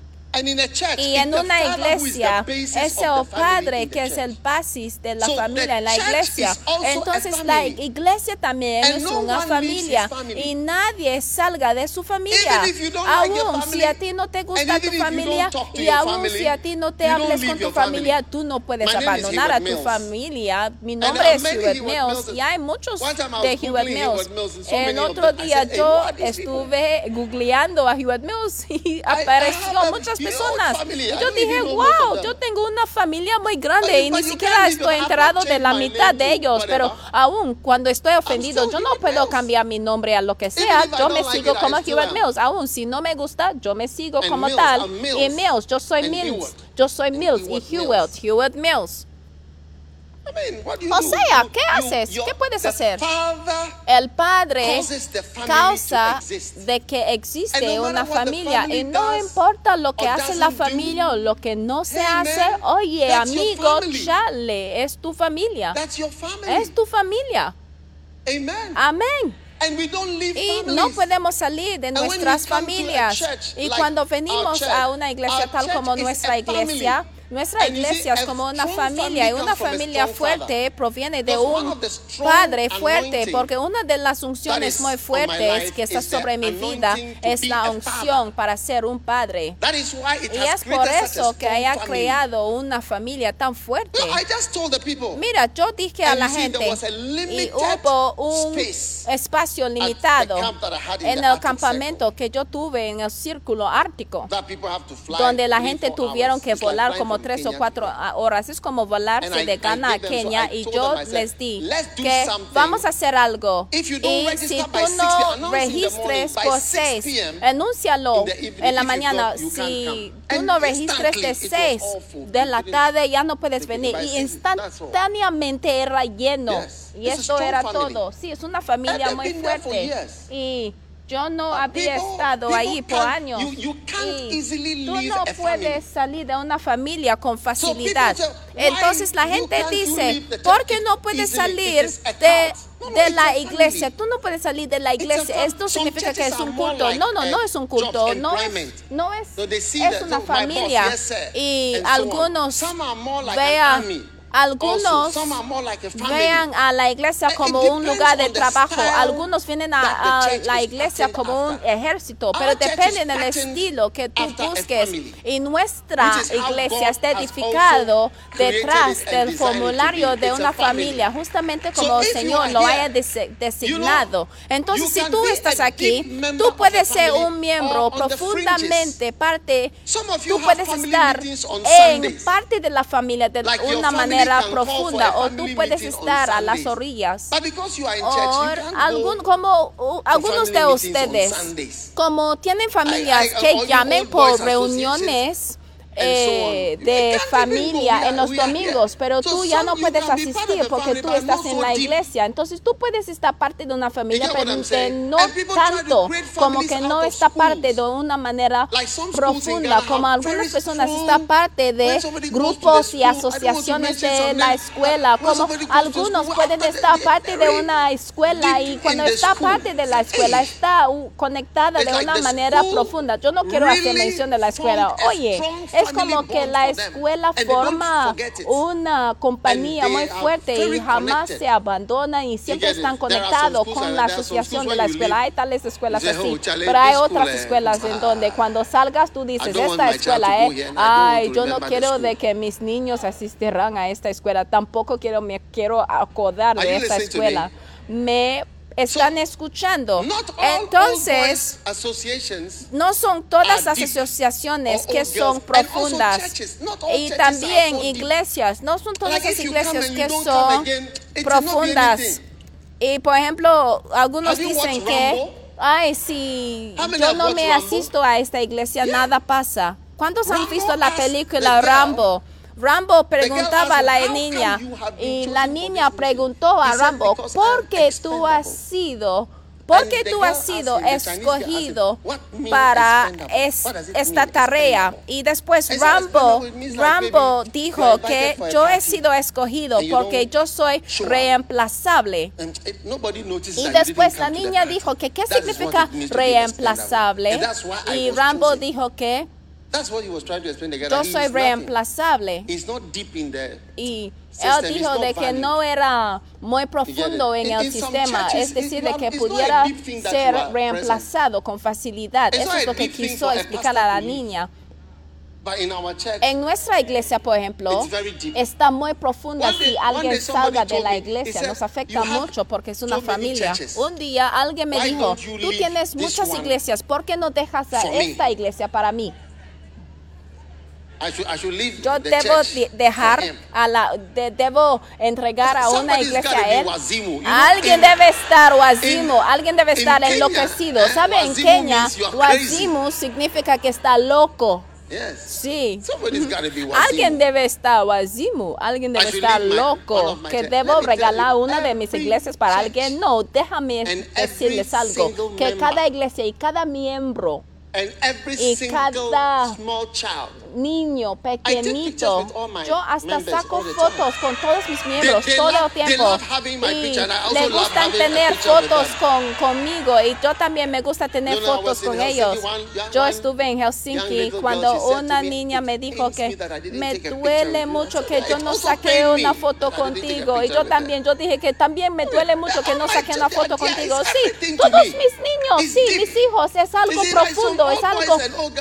Y en una iglesia es el padre que es el basis de la familia en la iglesia. Entonces la iglesia también es una familia y nadie salga de su familia. Aún si a ti no te gusta tu familia y aún si a ti no te hables con tu familia, tú no puedes abandonar a tu familia. Mi nombre es Hubert Mills y hay muchos de Hubert Mills. El otro día yo estuve googleando a Hubert Mills y apareció muchas personas. Yo dije, wow, yo tengo una familia muy grande y ni siquiera estoy enterado de la mitad de ellos, pero aún cuando estoy ofendido, yo no puedo cambiar mi nombre a lo que sea, yo me sigo como Hubert Mills, aún si no me gusta, yo me sigo como tal. Y Mills, yo soy Mills, yo soy Mills y Hewitt, Hewitt Mills. O sea, ¿qué haces? ¿Qué puedes hacer? El padre causa de que existe una familia y no importa lo que hace la familia o lo que no se hace, oye amigo, chale, es tu familia. Es tu familia. Amén. Y no podemos salir de nuestras familias. Y cuando venimos a una iglesia tal como nuestra iglesia, nuestra iglesia es como una familia y una familia fuerte eh, proviene de un padre fuerte porque una de las unciones muy fuertes que está sobre mi vida es la unción para ser un padre. Y es por eso que haya creado una familia tan fuerte. Mira, yo dije a la gente y hubo un espacio limitado en el campamento que yo tuve en el círculo ártico donde la gente tuvieron que volar como tres o cuatro horas. Es como volarse de Ghana a Kenia y yo les di que vamos a hacer algo. Y si tú no registres por seis, enúncialo en la mañana. Si tú no registres de seis de la tarde, ya no puedes venir. Y instantáneamente era lleno. Y esto era todo. Sí, es una familia muy fuerte. Y yo no había estado ahí por años. tú no puedes salir de una familia con facilidad. Entonces la gente dice, ¿por qué no puedes salir de, de la iglesia? Tú no puedes salir de la iglesia. Esto significa que es un culto. No, no, no es un culto. No es, no es, es una familia. Y algunos vean algunos vean a la iglesia como un lugar de trabajo, algunos vienen a, a la iglesia como un ejército, pero depende del estilo que tú busques. Y nuestra iglesia está edificado detrás del formulario de una familia, justamente como el Señor lo haya designado. Entonces, si tú estás aquí, tú puedes ser un miembro profundamente parte, tú puedes estar en parte de la familia de una manera manera profunda o tú puedes estar a las orillas. O algún, como uh, algunos de ustedes, como tienen familias que llamen por reuniones eh, de familia en los domingos, pero tú ya no puedes asistir porque tú estás en la iglesia. Entonces tú puedes estar parte de una familia, pero no tanto como que no está parte de una manera profunda, como algunas personas están parte de grupos y asociaciones de la escuela, como algunos pueden estar parte de una escuela y cuando está parte de la escuela está conectada de una manera profunda. Yo no quiero hacer mención de la escuela. Oye, es es como que la escuela forma una compañía muy fuerte y jamás se abandona y siempre están conectados con la asociación de la escuela. Hay tales escuelas así, pero hay otras escuelas en donde cuando salgas tú dices, esta escuela eh, ay, yo no quiero de que mis niños asistirán a esta escuela, tampoco quiero, me quiero acordar de esta escuela. Me están escuchando. Entonces, no son todas las asociaciones que son profundas. Y también iglesias, no son todas las iglesias que son profundas. Y por ejemplo, algunos dicen que, ay, si yo no me asisto a esta iglesia, nada pasa. ¿Cuántos han visto la película Rambo? Rambo preguntaba a la niña y la niña preguntó a Rambo, ¿por qué tú has sido... Porque tú has sido escogido para esta tarea. Y después Rambo, Rambo dijo que yo he sido escogido porque yo soy reemplazable. Y después la niña dijo que qué significa reemplazable. Y Rambo dijo que... That's what he was trying to explain again. yo soy reemplazable. He's not deep in there. Y System él dijo de que no era muy profundo en In- el in sistema, churches, es decir, de que pudiera ser reemplazado con facilidad. It's Eso es lo que quiso explicar a la niña. But in our church, En nuestra iglesia, por ejemplo, está muy profunda si alguien salga de la iglesia. Nos afecta "You have mucho porque es una familia. Un día alguien me dijo, tú tienes muchas iglesias, ¿por qué no dejas a for me?" esta iglesia para mí? I should, I should leave Yo the debo dejar a la, de- debo entregar a una iglesia a él. wazimu. Know, Alguien in- debe estar wazimo, in- alguien debe estar Kenya, enloquecido. eh, ¿Sabe? En wazimu Kenia, wazimu significa que está loco. Yes. Sí. Be wazimu. Alguien debe estar wazimu, alguien debe estar loco, que debo regalar you, una de mis iglesias para alguien. No, déjame decirles algo, que member cada iglesia y cada miembro Y cada- small child. Niño pequeñito. Yo hasta saco fotos con todos mis miembros they todo el love- tiempo. Y le gustan tener fotos con, conmigo y yo también me gusta tener fotos con ellos. one Yo estuve en Helsinki cuando girl, una niña "It me dijo que me duele with you." mucho que yo "It no saqué una foto contigo y yo with them." también yo dije que también me duele mucho que no saqué una foto contigo. Sí, todos mis niños, sí, mis hijos, es algo profundo, es old algo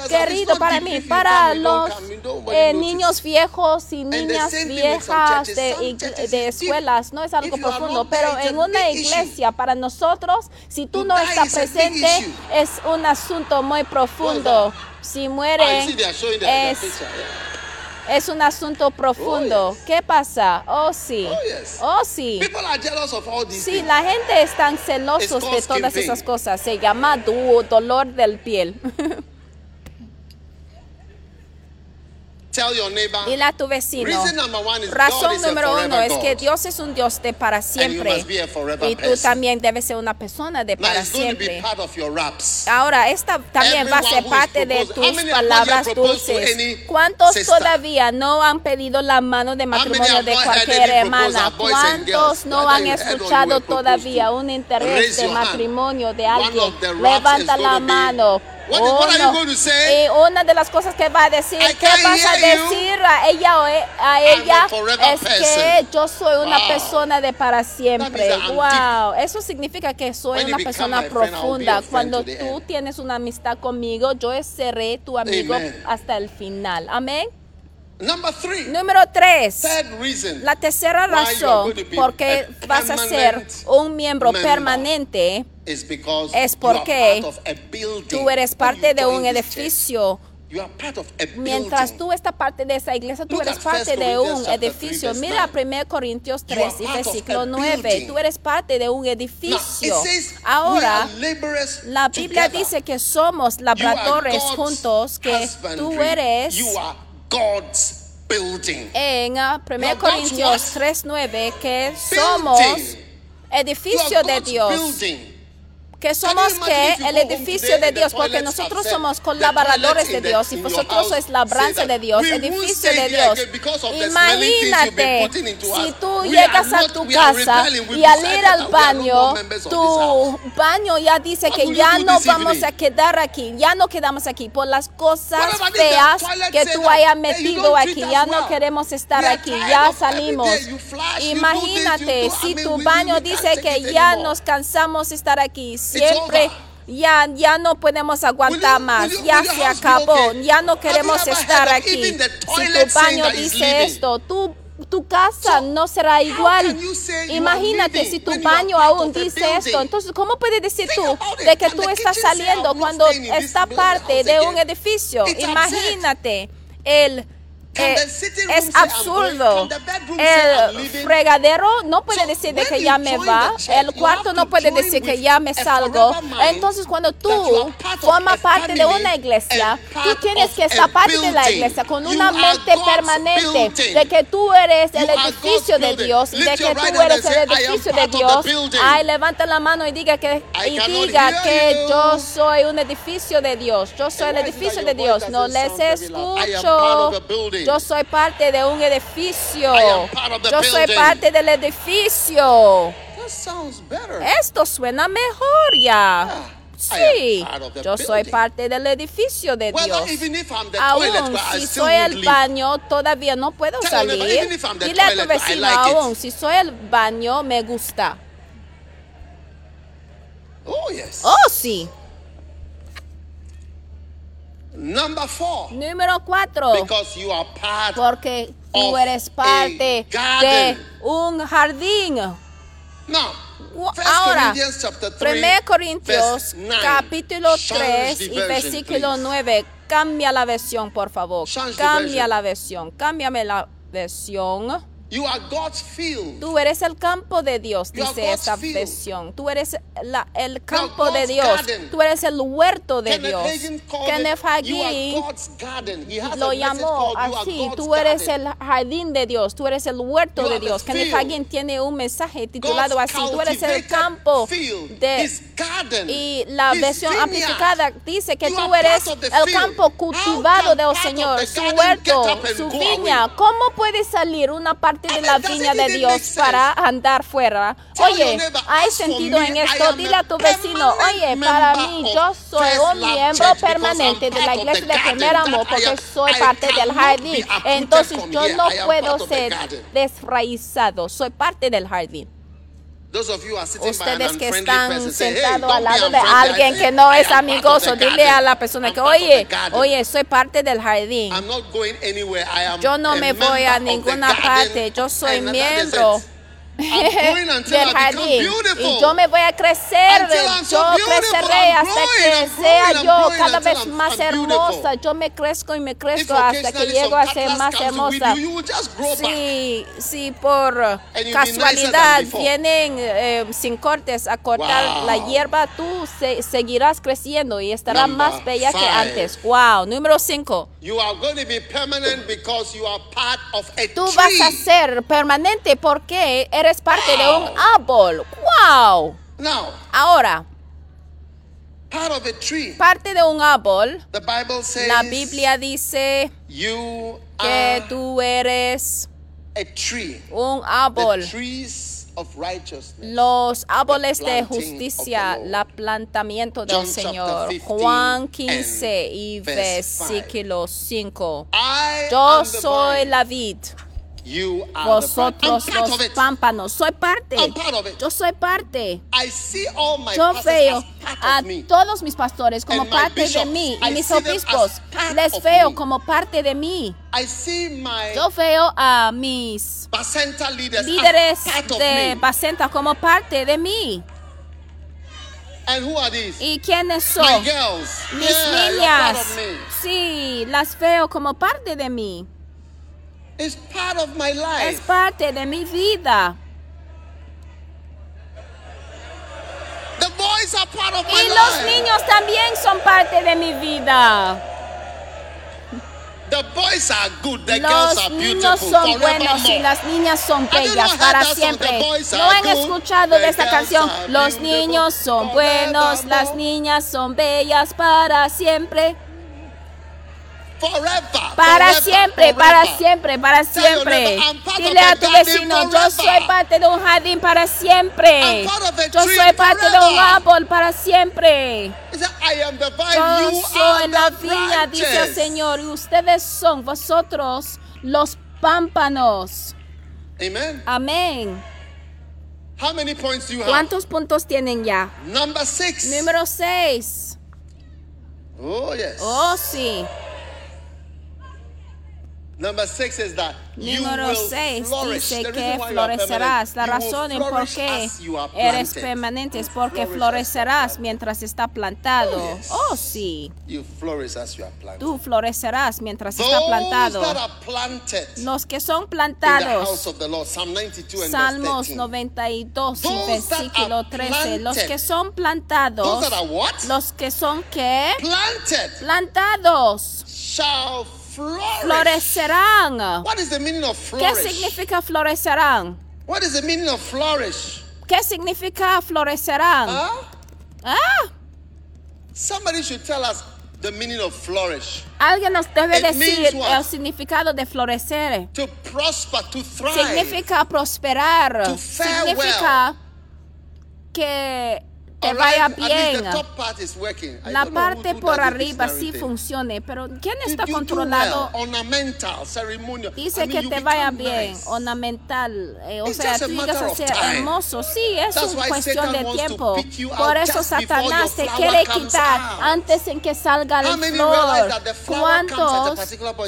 querido para mí, para los nobody eh, niños viejos y niñas viejas de, de escuelas, no es algo profundo, pero en una iglesia para nosotros, si tú no estás presente, es un asunto muy profundo. Si mueren, es, es un asunto profundo. Oh, yes. ¿Qué pasa? Oh, sí. Oh, yes. Oh, sí. Sí, la gente están celosos de todas esas cosas. Se llama dolor del piel. Tell your neighbor. Dile a tu vecino. Reason number one is God Razón número uno es que. Dios es un Dios de para siempre. Y tú person. también debes ser una persona de para siempre. part of your raps. Ahora, esta también va a ser parte de tus palabras dulces. ¿Cuántos todavía no han pedido la mano de matrimonio de cualquier hermana? ¿Cuántos no han escuchado todavía to? un interés de matrimonio de alguien? Levanta la mano. What what are you going to say? Y una de las cosas que va a decir, I ¿qué vas a decir a ella o e- a ella? a Es que yo soy una Wow. persona de para siempre. Wow, eso significa que soy When una persona profunda. friend Cuando tú tienes una amistad conmigo, yo seré tu amigo Amen. hasta el final. Amén. Number three. Número tres. Third reason. La tercera razón por qué vas a ser un miembro member permanente es porque tú eres parte de un edificio. church, You are part of a Mientras building. tú estás parte de esa iglesia, tú eres parte 1 de un edificio. 3, Mira verse 1 Corintios You 3 are y versículo a 9. building. Tú eres parte de un edificio. Ahora, la Biblia dice que somos labradores juntos, que tú eres en ah, 1 You are Corintios God's 3:9 que somos edificio de Dios. Que somos que el edificio de Dios, porque nosotros somos colaboradores de Dios y vosotros sois labranza de Dios, edificio de Dios. Imagínate si tú llegas a tu casa y al ir al no baño, tu baño ya dice que ya no vamos a quedar aquí, ya no quedamos aquí por las cosas feas que tú hayas metido aquí, ya no queremos estar aquí, ya salimos. Imagínate si tu baño dice que ya nos cansamos de estar aquí, siempre ya, ya no podemos aguantar más, ya se acabó, ya no queremos estar aquí. Si tu baño dice esto, tu, tu casa no será igual. Imagínate si tu baño aún dice esto, entonces ¿cómo puedes decir tú de que tú estás saliendo "I'm not cuando está parte de again." un edificio? Imagínate el eh, es say, "I'm absurdo. El leaving"? fregadero no puede decir de que ya me va. El cuarto no puede decir que ya me salgo. Entonces cuando tú formas parte de una iglesia, tú tienes que estar parte de la iglesia con una mente permanente de que tú eres el edificio de. Dios y de que tú eres el say, "I am edificio de Dios. building." Ay, levanta la mano y diga que y diga que yo soy un edificio de Dios. Yo soy el edificio de Dios. No les escucho. Yo soy parte de un edificio. Yo soy building. parte del edificio. Esto suena mejor ya. I Sí, yo soy parte del edificio de Dios. Aún si soy el baño, todavía no puedo salir. Dile a tu vecino, aún si soy el baño, me gusta. Oh, yes. Oh, sí. Number four. Número cuatro. Because you are part Porque tú of eres parte de un jardín. Now, Ahora, Corinthians chapter 3, 1 Corintios verse 9. capítulo Change 3 the y versículo please. 9. Cambia la versión, por favor. Change Cambia la versión. Cámbiame la versión. You are God's field. Tú eres el campo de Dios, You dice esta field. versión. Tú eres la- el campo de Dios. garden. Tú eres el huerto de Kenneth Dios. Kenneth Hagin lo llamó así. Tú eres garden. el jardín de Dios. Tú eres el huerto You de Dios. Kenneth. Hagin tiene un mensaje titulado God's así. Tú eres el campo field, de his garden, y la his versión vineyard. amplificada dice que You tú eres el campo cultivado del Señor, su huerto, su viña. ¿Cómo puede salir una parte de I la viña de Dios para andar fuera? Oye, hay sentido en esto. Dile a tu vecino, oye, para mí yo soy un miembro permanente de la iglesia de primer amor porque soy parte del jardín. Entonces yo no puedo ser desraizado. Soy parte del jardín. Ustedes que están sentados al lado de alguien que no es amigoso, dile a la persona que, oye, oye, soy parte del jardín. Yo no me voy a ninguna parte, yo soy miembro del jardín y yo me voy a crecer, yo creceré hasta que sea yo cada vez más hermosa, yo me crezco y me crezco hasta que llego a ser más hermosa. Sí, sí, por casualidad vienen eh, sin cortes a cortar Wow. la hierba, tú se- seguirás creciendo y estarás Number más bella que five. antes. Wow, número 5. You are going to be permanent because you are part of a Tú vas a ser permanente porque eres parte de un árbol. ¡Wow! Now, Ahora, parte de un árbol, la Biblia dice que tú eres a tree. un árbol. Los árboles de justicia, la plantamiento del Señor. 15 Juan 15 y versículo 5. I Yo soy la vid, You are vosotros the. I'm los pámpanos. Soy parte. I'm part of it. Yo soy parte. I see all my Yo veo a todos mis pastores como And my parte de mí I y mis obispos les veo me. como parte de mí. I see my Yo veo a mis líderes de. Bacenta como parte de mí. And who are these? ¿Y quiénes my son? girls. Mis yeah, niñas. Sí, las veo como parte de mí. It's part of my Es parte de mi vida. The boys are part of my Y los life. niños también son parte de mi vida. The boys are good. The girls Los are niños beautiful. son buenos y las niñas son bellas para siempre. ¿No han good, escuchado de esta girls canción? Los niños son buenos, las niñas son bellas para siempre. Forever. Para forever, siempre, forever. para siempre, para siempre. Dile a tu vecino, yo soy parte de un jardín para siempre. Yo soy parte de un árbol para siempre. Yo soy la viña, dice el. Señor, y ustedes son vosotros los pámpanos. Amen. Amén. How many points do you have? ¿Cuántos puntos tienen ya? Number six. Número 6. Oh, yes. Oh, sí. Number six is that you Número will 6 flourish. dice que florecerás. La razón en por qué eres permanente es porque florecerás mientras está plantado. Oh, yes. Oh, sí. You as you are planted. Tú florecerás mientras está Those plantado. that are planted Los que son plantados. Lord, Psalm 92 and Salmos verse 13. 92 y Those that versículo are 13. Los que son plantados. Los que son qué? Planted Plantados. shall. Florecerán. What is the meaning of ¿Qué significa florecerán? What is the meaning of flourish? ¿Qué significa florecerán? Huh? Ah, Somebody should tell us the meaning of flourish. alguien nos debe It decir el significado de florecer. To prosper, to thrive. Significa prosperar. To fare Significa que right? vaya bien. La parte por arriba sí funcione, pero ¿quién está controlado? Dice que te vaya bien, ornamental, eh, o sea, tú llegas a ser hermoso. Sí, es una cuestión de tiempo. Por eso Satanás te quiere quitar antes en que salga la flor. ¿Cuántos?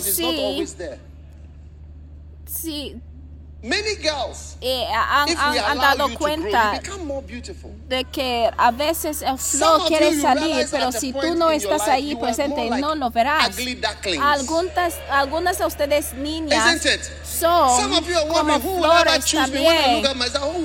Sí, sí, eh, han, han- han dado cuenta grow, you become more beautiful. de que a veces el of quiere salir, pero si tú no estás ahí presente, like no lo verás. Algunas, algunas de ustedes niñas son Some of you are como flores también.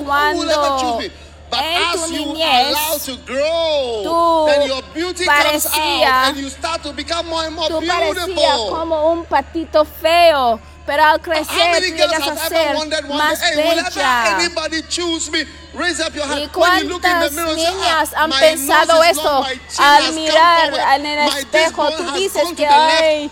Cuando ever choose me? But en as tu you niñez, allow to grow, tú then your beauty comes parecía- out and you start to become more and more Tú parecías beautiful. como un patito feo, pero al How crecer many tú girls llegas a have ser ever wondered one más bella. ¿Y cuántas niñas han pensado esto al mirar en el espejo? Tú dices que, ay,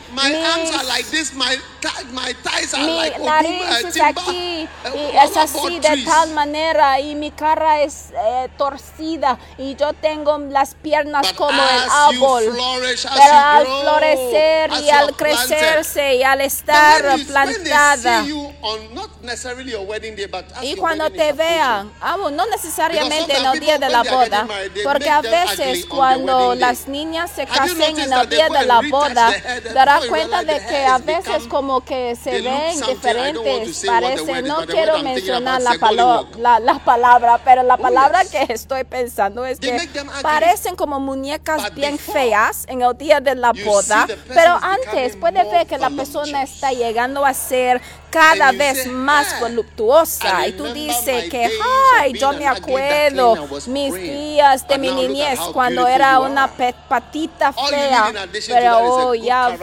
Mi nariz es aquí y es así de tal manera y mi cara es eh, torcida y yo tengo las piernas como el árbol. Pero al florecer y al crecerse y al estar plantada. y cuando te vean, ah, no necesariamente en el día de la boda, porque a veces cuando las niñas se casen en el día de la boda, you cuenta de que a veces como que se ven diferentes, is, no quiero mencionar la, palo- la, la palabra, pero la palabra que estoy pensando es que parecen como muñecas bien feas en el día de la boda, pero antes puede ver que la persona está llegando a ser cada vez más "Ah, voluptuosa y tú dices que, ay, yo me acuerdo mis días de mi niñez cuando era una patita fea, pero oh, ya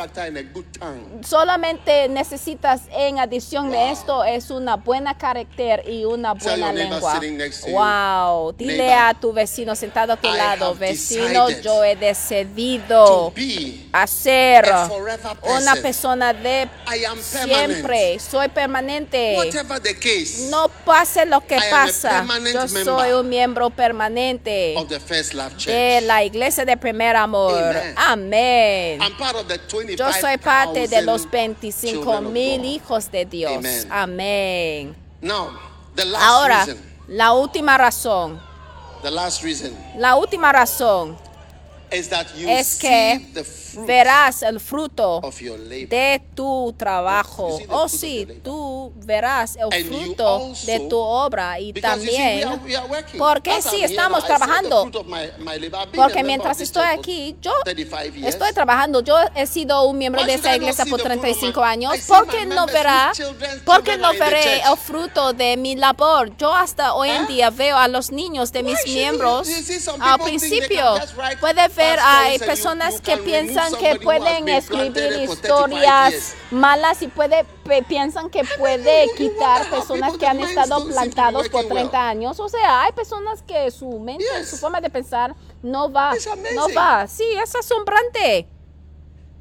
solamente necesitas en adición de esto es una buena carácter y una buena lengua. Wow, dile "Neighbor, a tu vecino sentado a tu lado, vecino, yo he decidido forever una person. persona de siempre, soy permanente. Whatever the case No pase lo que I pasa. Yo soy un miembro permanente of the First Love Church. de la iglesia de primer amor. Amén. I'm part of the 25, Yo soy parte de los 25 mil hijos de Dios. Amén. Now, the last Ahora, reason, la última razón, the last reason la última razón is that you es que the verás el fruto de tu trabajo. Oh sí, tú verás el fruto de tu obra y también porque As sí, estamos trabajando. a Porque mientras estoy aquí, yo 35 years. estoy trabajando. Yo he sido un miembro de esta iglesia por the fruit of 35 my- años. I see ¿Por my qué no verá? whose children- ¿Por qué children no veré el fruto de mi labor? Yo hasta hoy en día veo a los niños de mis miembros. Al principio, puede ver, you- personas que remove piensan que pueden escribir planted for 35 historias malas y puede piensan que puede quitar personas que han estado plantados por working well. 30 años. O sea, hay personas que su mente, su forma de pensar no va, no va. Sí, es asombrante.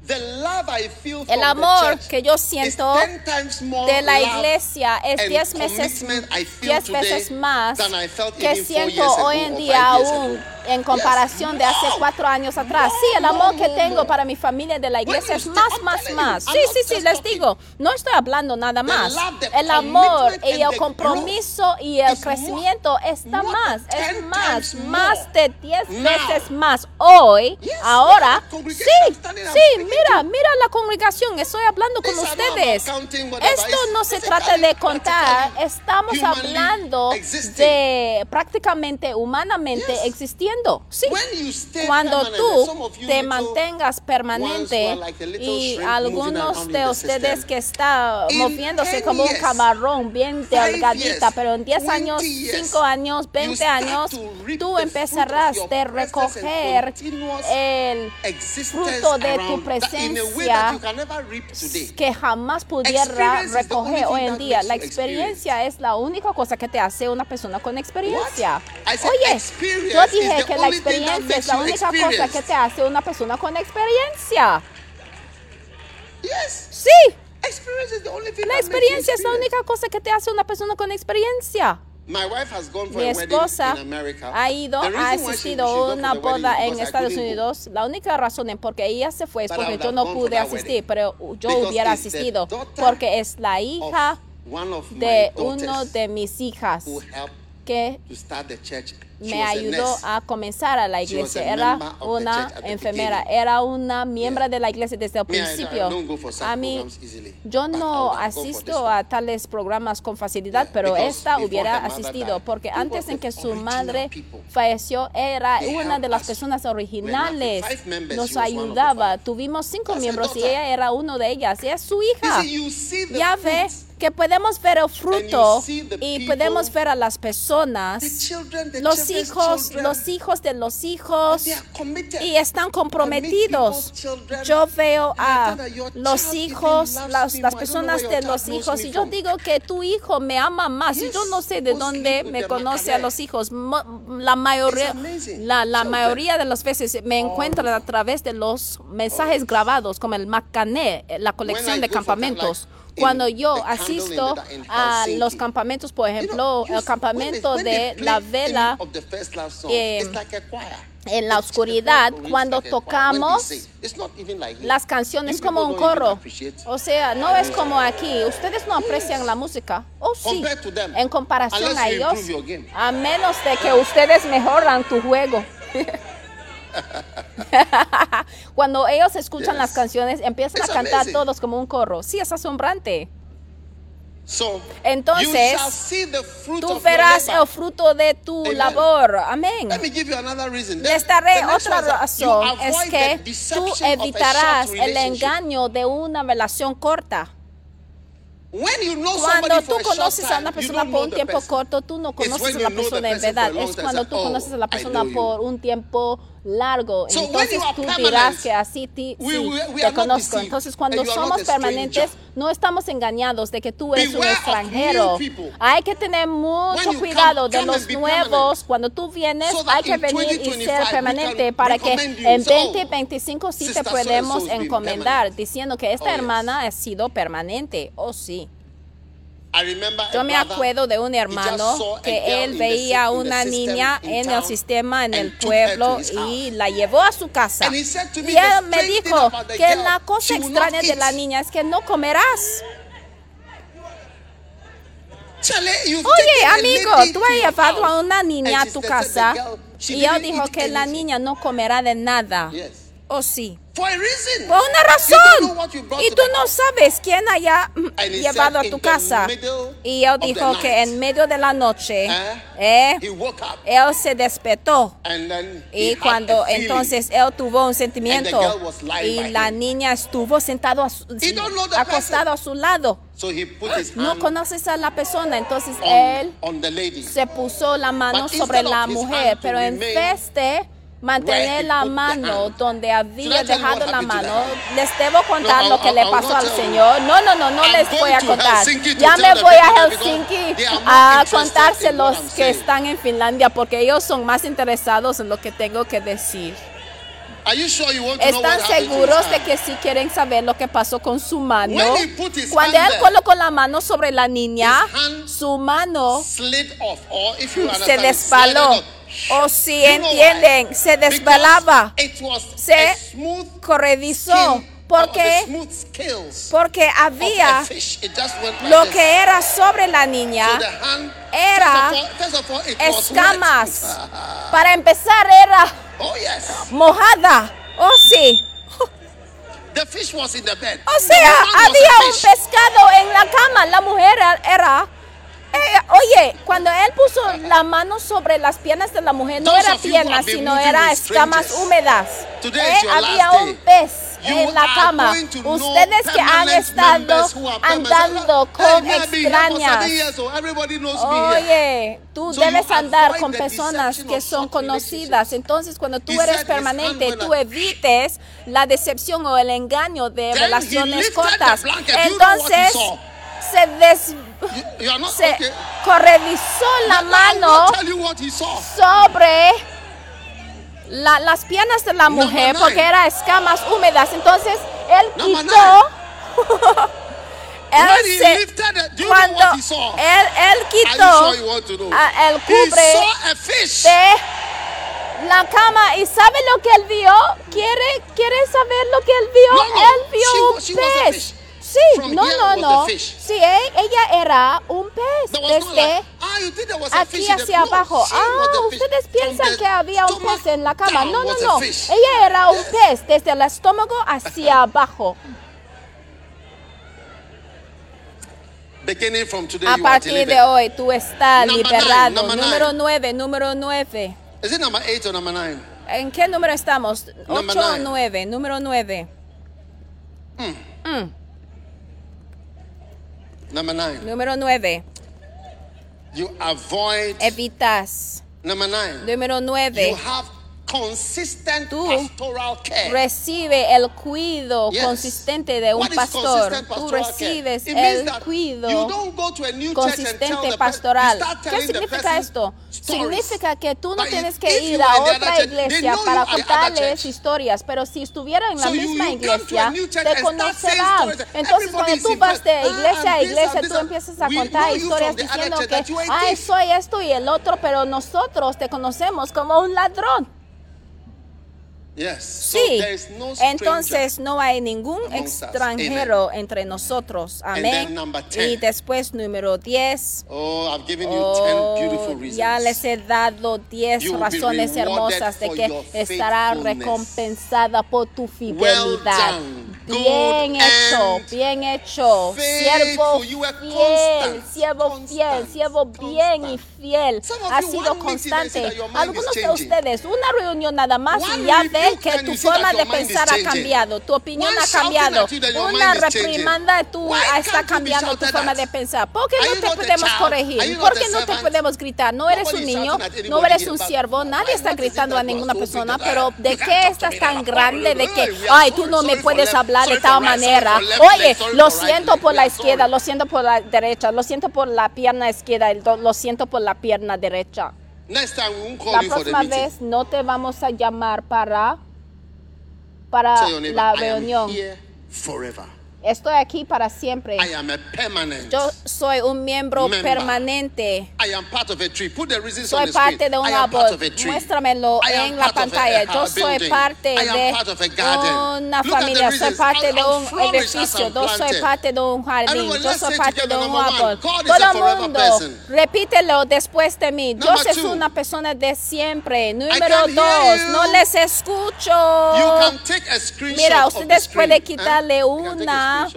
El amor que yo siento 10 times more de la iglesia es and 10 veces, commitment I feel 10 today veces más que siento hoy en día aún. En comparación de hace cuatro años atrás. Sí, el amor que tengo para mi familia de la iglesia es más, más, más. Sí, sí, sí, les digo, no estoy hablando nada más. El amor y el compromiso y el crecimiento está más, es más, más de diez veces más hoy, ahora. Sí, sí, mira, mira la congregación, estoy hablando con ustedes. Esto no se trata de contar, estamos hablando de prácticamente humanamente existiendo. Sí, cuando tú te mantengas permanente y algunos de ustedes que están moviéndose como un camarón bien delgadita, pero en 10 años, 5 años, 20 años, tú empezarás a recoger el fruto de tu presencia que jamás pudiera recoger hoy en día. La experiencia es la única cosa que te hace una persona con experiencia. Oye, yo dije que la experiencia es la única cosa que te hace una persona con experiencia. Sí, la experiencia es la única cosa que te hace una persona con experiencia. Mi esposa ha ido, ha asistido a una boda en Estados Unidos. La única razón en por qué ella se fue es porque yo no pude asistir, pero yo hubiera asistido porque es la hija de uno de mis hijas que me ayudó a comenzar a la iglesia. Era una enfermera, era una miembro de la iglesia desde el principio. A mí, yo no asisto a tales programas con facilidad, pero esta hubiera asistido, porque antes en que su madre falleció, era una de las personas originales. Nos ayudaba. Tuvimos cinco miembros y ella era uno de ellas. Es su hija. Ya ve que podemos ver el fruto y podemos ver a las personas, los hijos, los hijos de los hijos y están comprometidos. Yo veo a los hijos, las, las personas de los hijos y yo digo que tu hijo me ama más. Yo no sé de dónde me conoce a los hijos. La mayoría, la, la mayoría de las veces me encuentran a través de los mensajes grabados como el Macané, la colección de campamentos cuando yo asisto a los campamentos, por ejemplo, el campamento de la vela eh, en la oscuridad, cuando tocamos las canciones como un coro. O sea, no es como aquí. Ustedes no aprecian la música. Oh, sí. En comparación a ellos, a menos de que ustedes mejoran tu juego. Cuando ellos escuchan las canciones, empiezan a cantar todos como un corro. Sí, es asombrante. Entonces, tú verás el fruto de tu labor. Amén. Les daré otra razón. Es que tú evitarás el engaño de una relación corta. Cuando tú conoces a una persona por un tiempo corto, tú no conoces a la persona en verdad. Es cuando tú conoces a la persona por un tiempo largo. Entonces tú dirás que así ti, sí, te conozco. Entonces cuando somos permanentes, no estamos engañados de que tú eres un extranjero. Hay que tener mucho cuidado de los nuevos. Cuando tú vienes, hay que venir y ser permanente para que en 2025 sí te podemos encomendar, diciendo que esta hermana ha sido permanente. Oh, sí. Yo me acuerdo de un hermano que él veía a una niña en el sistema, en el pueblo, y la llevó a su casa. Y él me dijo que la cosa extraña de la niña es que no comerás. Oye, amigo, tú has llevado a una niña a tu casa y él dijo que la niña no comerá de nada. ¿O sí? Por una razón. Y tú no sabes quién haya llevado a tu casa. Y él dijo que en medio de la noche, eh, él se despertó. Y cuando entonces él tuvo un sentimiento y la niña estuvo sentado acostado a su lado. No conoces a la persona, entonces él se puso la mano sobre la mujer, pero en vez de mantener la mano donde había dejado la mano. Les debo contar lo que le pasó al Señor. No, no, no, no les voy a contar. Ya me voy a Helsinki a contárselos que están en Finlandia porque ellos son más interesados en lo que tengo que decir. ¿Están seguros de que sí quieren saber lo que pasó con su mano? Cuando él colocó la mano sobre la niña, su mano se despaló O si entienden, se desvelaba, se corredizó porque, porque había lo que era sobre la niña era escamas. Para empezar era Oh, mojada. Oh sí. O sea, había un pescado en la cama. La mujer era oye, cuando él puso la mano sobre las piernas de la mujer, no era piernas, sino era escamas húmedas. Eh, había un pez en la cama. Ustedes que han estado andando con extrañas. Oye, tú debes andar con personas que son conocidas. Entonces, cuando tú eres permanente, tú evites la decepción o el engaño de relaciones cortas. Entonces, se, des, se corredizó la mano sobre la, las piernas de la mujer porque eran escamas húmedas. Entonces él quitó. él se, cuando él, él quitó el cubre de la cama y sabe lo que él vio. ¿Quiere, quiere saber lo que él vio? él vio un pez. Sí, no, no, no. Sí, ella era un pez desde ah, aquí hacia abajo. Ah, ustedes piensan que había un pez en la cama. No, no, no. Ella era un pez desde el estómago hacia abajo. A partir de hoy tú estás liberado. Número 9, número 9. ¿En qué número estamos? 8 o 9, número 9. Number nine. Número 9. You avoid. Evitas. Number nine. Número 9. You have consistent Tú pastoral care. recibe el cuidado Yes. consistente de un What pastor. Tú recibes el cuidado consistente pastoral. ¿Qué significa esto? Significa que tú no tienes que ir a otra iglesia para contarles historias, pero si estuvieran en la So misma iglesia, te conocerán. Entonces, cuando tú vas de impressed. iglesia Ah, a this iglesia, tú this. empiezas a contar historias diciendo que, ay, thief." soy esto y el otro, pero nosotros te conocemos como un ladrón. Sí, entonces no hay ningún extranjero entre nosotros. Amén. number 10. Y después número 10. Oh, I've given you Oh, 10 beautiful reasons. ya les he dado 10 You will be razones hermosas de que estará recompensada por tu fidelidad. Bien hecho, bien hecho. Siervo fiel, siervo fiel, siervo bien y fiel. Ha sido constante. Algunos de ustedes, una reunión nada más y ya ven que tu forma de pensar ha cambiado, tu opinión ha cambiado. Una reprimanda, tú está cambiando tu forma de pensar. ¿Por qué no te podemos corregir? ¿Por qué no te podemos gritar? No eres un niño, no eres un siervo, nadie está gritando a ninguna persona, pero ¿de qué estás tan grande de que, ay, tú no me puedes left, hablar de tal manera? Oye, lo siento por la izquierda, lo siento por la derecha, lo siento por la pierna izquierda, lo siento por la pierna derecha. Next time we won't call La próxima vez no te vamos a llamar para, para la reunión. Estoy aquí para siempre. I am a permanent. Yo soy un miembro Member. permanente. I am part of a tree. Put the reasons on Soy the parte de un árbol. Muéstramelo I en la a- pantalla. a Yo soy parte de part una Look familia. Soy parte de un edificio. Yo soy parte de un jardín. Yo soy parte de un árbol. Todo forever mundo, person. repítelo después de mí. Dios es una persona de siempre. Número dos, no les escucho. Mira, ustedes pueden eh? quitarle You can take a una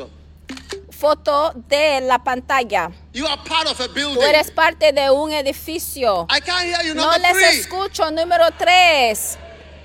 foto de la pantalla. You are part of a building. Tú eres parte de un edificio. I can't hear you. No les three. escucho. Número tres.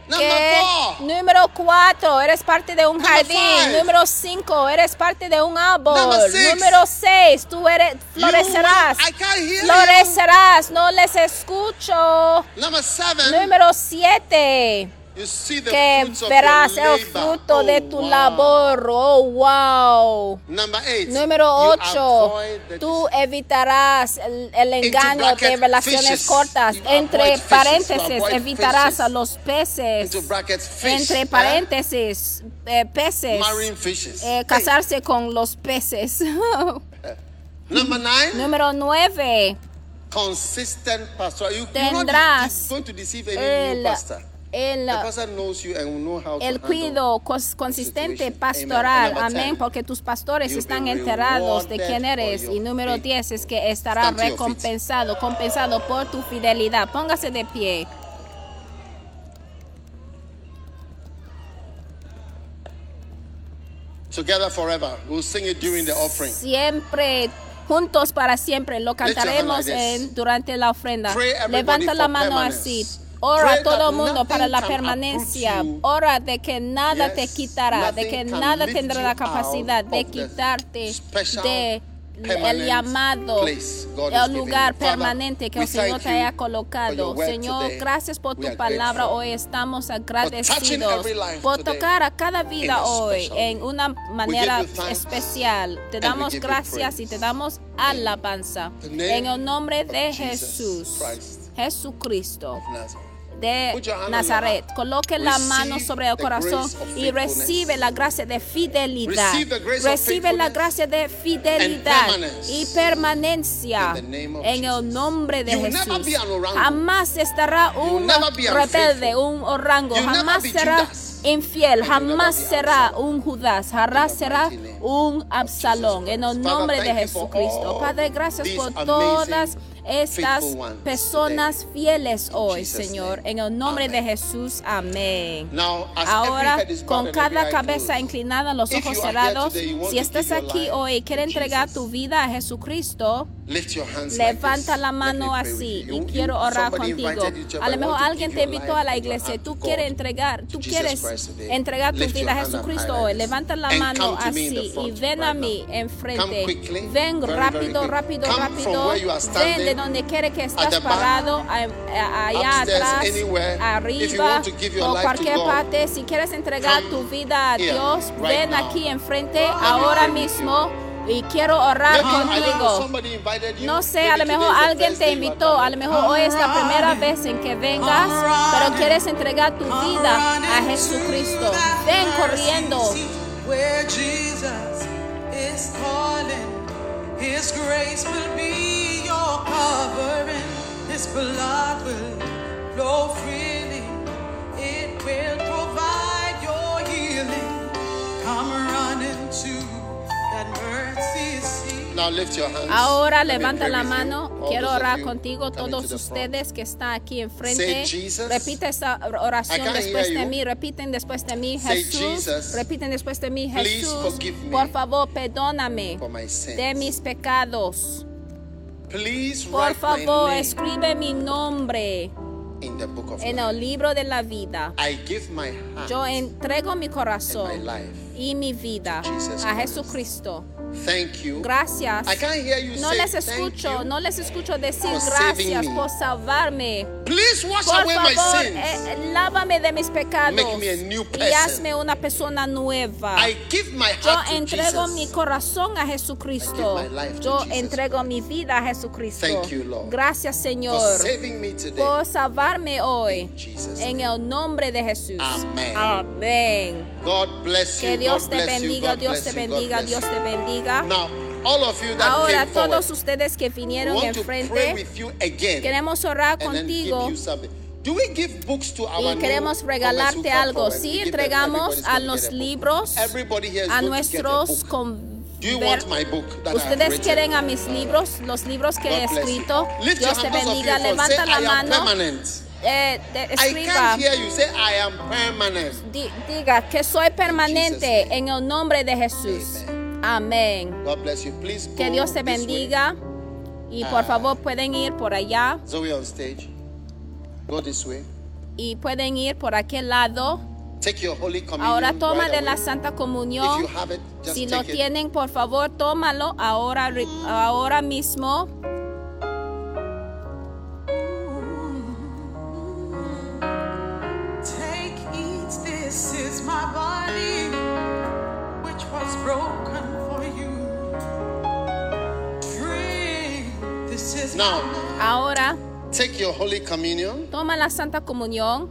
Four. Número cuatro, eres parte de un Number jardín. five. Número cinco, eres parte de un árbol. Six. Número seis, tú eres florecerás. will- I can't hear you. Florecerás, no les escucho. Number seven. Número siete, you see the que verás el fruto de Oh, tu labor. Oh, wow. Número you 8. avoid the Tú evitarás el, el engaño de relaciones cortas. Entre paréntesis, evitarás a los peces. Entre eh? paréntesis, eh, peces. Eh, casarse con los peces. Number nine. Número 9. consistent pastor. You, tendrás you're not going to deceive any el, new pastor. El, el cuido consistente pastoral. Amén. 10, Porque tus pastores están enterados de quién eres. Y número faith. 10 es que estará recompensado, compensado por tu fidelidad. Póngase de pie. Together forever. We'll sing it during the offering. Siempre juntos para siempre lo cantaremos en, durante la ofrenda. Levanta la mano así. Ora a todo mundo para la permanencia. Ora de que nada te quitará, de que nada tendrá la capacidad de quitarte de el llamado, el lugar permanente que el Señor te haya colocado. Señor, gracias por tu palabra. Hoy estamos agradecidos por tocar a cada vida hoy en una manera especial. Te damos gracias y te damos alabanza. En el nombre de Jesús, Jesucristo. De Nazaret. Coloque la mano sobre el corazón y recibe la gracia de fidelidad. Recibe la gracia de fidelidad y permanencia en el nombre de Jesús. Jamás estará un rebelde, un orango. Jamás será infiel. Jamás será un Judas. Jamás será un Absalón. En el nombre de Jesucristo. Padre, gracias por todas estas personas fieles hoy, Señor. En el nombre Amen. de Jesús. Amén. Ahora, con cada cabeza inclinada, los ojos cerrados, si estás aquí hoy y quieres entregar tu vida a Jesucristo, Levanta la mano así y quiero orar contigo. A lo mejor alguien te invitó a la iglesia. heart Tú quieres entregar, tú quieres tu vida a Jesucristo hoy. Levanta la mano así y ven a mí enfrente. Ven rápido, rápido, rápido. Ven de donde quiere que back, parado, allá atrás, arriba o cualquier parte. Si quieres entregar tu vida a Dios, ven aquí enfrente ahora mismo y quiero orar contigo. No sé, a lo mejor alguien te invitó, a lo mejor hoy es la primera vez en que vengas, pero quieres entregar tu vida a Jesucristo. Ven corriendo. Where Jesus is calling, His grace will be covering, His blood will flow freely, it will provide your healing. Come running to that mercy seat. Now lift your hands. Ahora levanta la mano. Quiero orar contigo, todos ustedes que están aquí enfrente. Say, Jesus. Repite esa I oración después de mí. Repiten después de mí, Say, Jesús. Jesus. Repiten después de mí, Please Jesús. forgive me Por favor, perdóname de mis pecados. Please Por write my name escribe mi nombre in the book of en life. el libro de la vida. I give my heart Yo entrego mi and corazón my life. y mi vida to Jesus a Christ. Jesucristo. Thank you. Gracias. I can't hear you No say les thank escucho, you. no les escucho decir for gracias me. por salvarme. Please wash Por away my sins. eh, lávame de mis pecados Make me a new y person. hazme una persona nueva. I give my Yo heart to entrego Jesus. mi corazón a Jesucristo. I give my life to Yo Jesus. entrego mi vida a Jesucristo. Thank you, Lord, Gracias, for Señor, saving me today. por salvarme hoy. In Jesus' En name. el nombre de Jesús. Amén. Amén. God bless you. Que Dios te bendiga, Dios te bendiga, Dios te bendiga. Now, all of you that Ahora came forward, todos ustedes que vinieron enfrente, queremos orar contigo. Do we give books to our y queremos regalarte algo. forward? Sí, entregamos a los libros, a nuestros ver- Ustedes quieren a mis libros, los libros que he escrito. Dios te bendiga. Levanta la mano. Eh, I escriba. can't hear you say I am permanent. Di- diga que soy permanente en el nombre de Jesús. Amén. God bless you. Please Que Dios te bendiga. Y por Ah. favor pueden ir por allá Zoe on stage. Go this way. y pueden ir por aquel lado. Take your Holy Communion. Ahora toma right de away. la Santa If Comunión. you have it, just Si lo it. tienen, por favor, tómalo ahora, ahora mismo. Now. Ahora take your Holy Communion toma la Santa Comunión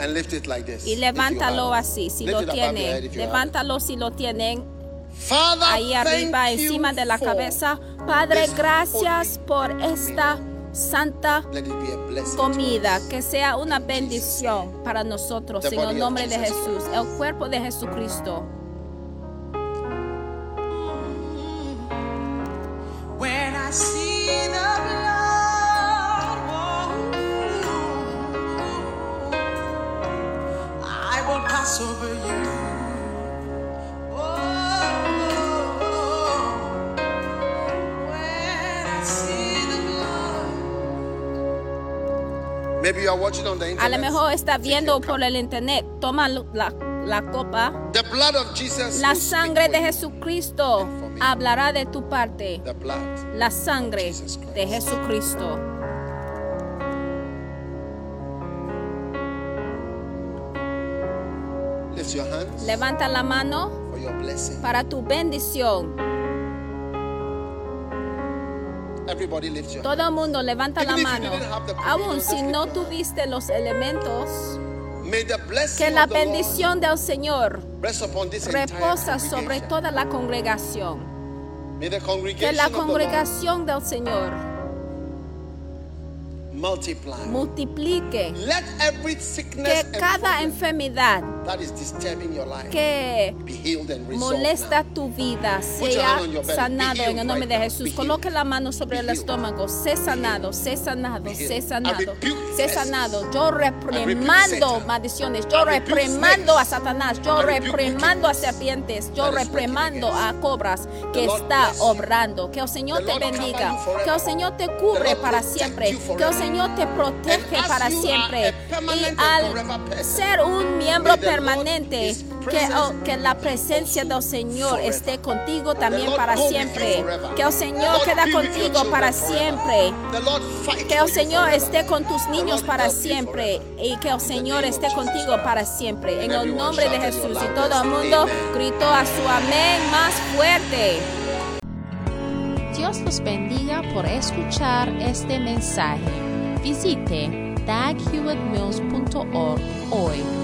and lift it like this. y levántalo así, si Lift lo tienen. Levántalo si lo tienen. Father, Ahí arriba, thank you encima de la for cabeza. Padre, gracias por esta santa comida, que sea una bendición para nosotros en el nombre de Jesús, el cuerpo de Jesucristo. A lo mejor está viendo por el internet. Toma la, copa. la sangre de Jesucristo hablará de tu parte. La sangre de Jesucristo. Levanta la mano para tu bendición. Todo el mundo levanta la mano. Aún si no tuviste los elementos, que la bendición del Señor reposa sobre toda la congregación. Que la congregación del Señor multiplique. Que cada enfermedad que molesta tu vida sea sanado en el nombre de Jesús. Coloque la mano sobre el estómago. Sé sanado, sé sanado, sé sanado, sé sanado. Yo reprimando maldiciones. Yo reprimando a Satanás. Yo reprimando a serpientes. Yo reprimando a cobras que está obrando. Que el Señor te bendiga. Que el Señor te cubre para siempre. Que el Señor te protege para siempre. Y al ser un miembro permanente, que, oh, que la presencia del Señor esté contigo también para siempre. Que el Señor quede contigo para siempre. Que el Señor esté con tus niños para siempre. Y que el Señor esté contigo para siempre. En el nombre de Jesús. Y todo el mundo gritó a su amén más fuerte. Dios los bendiga por escuchar este mensaje. Visite daghewittmills.org hoy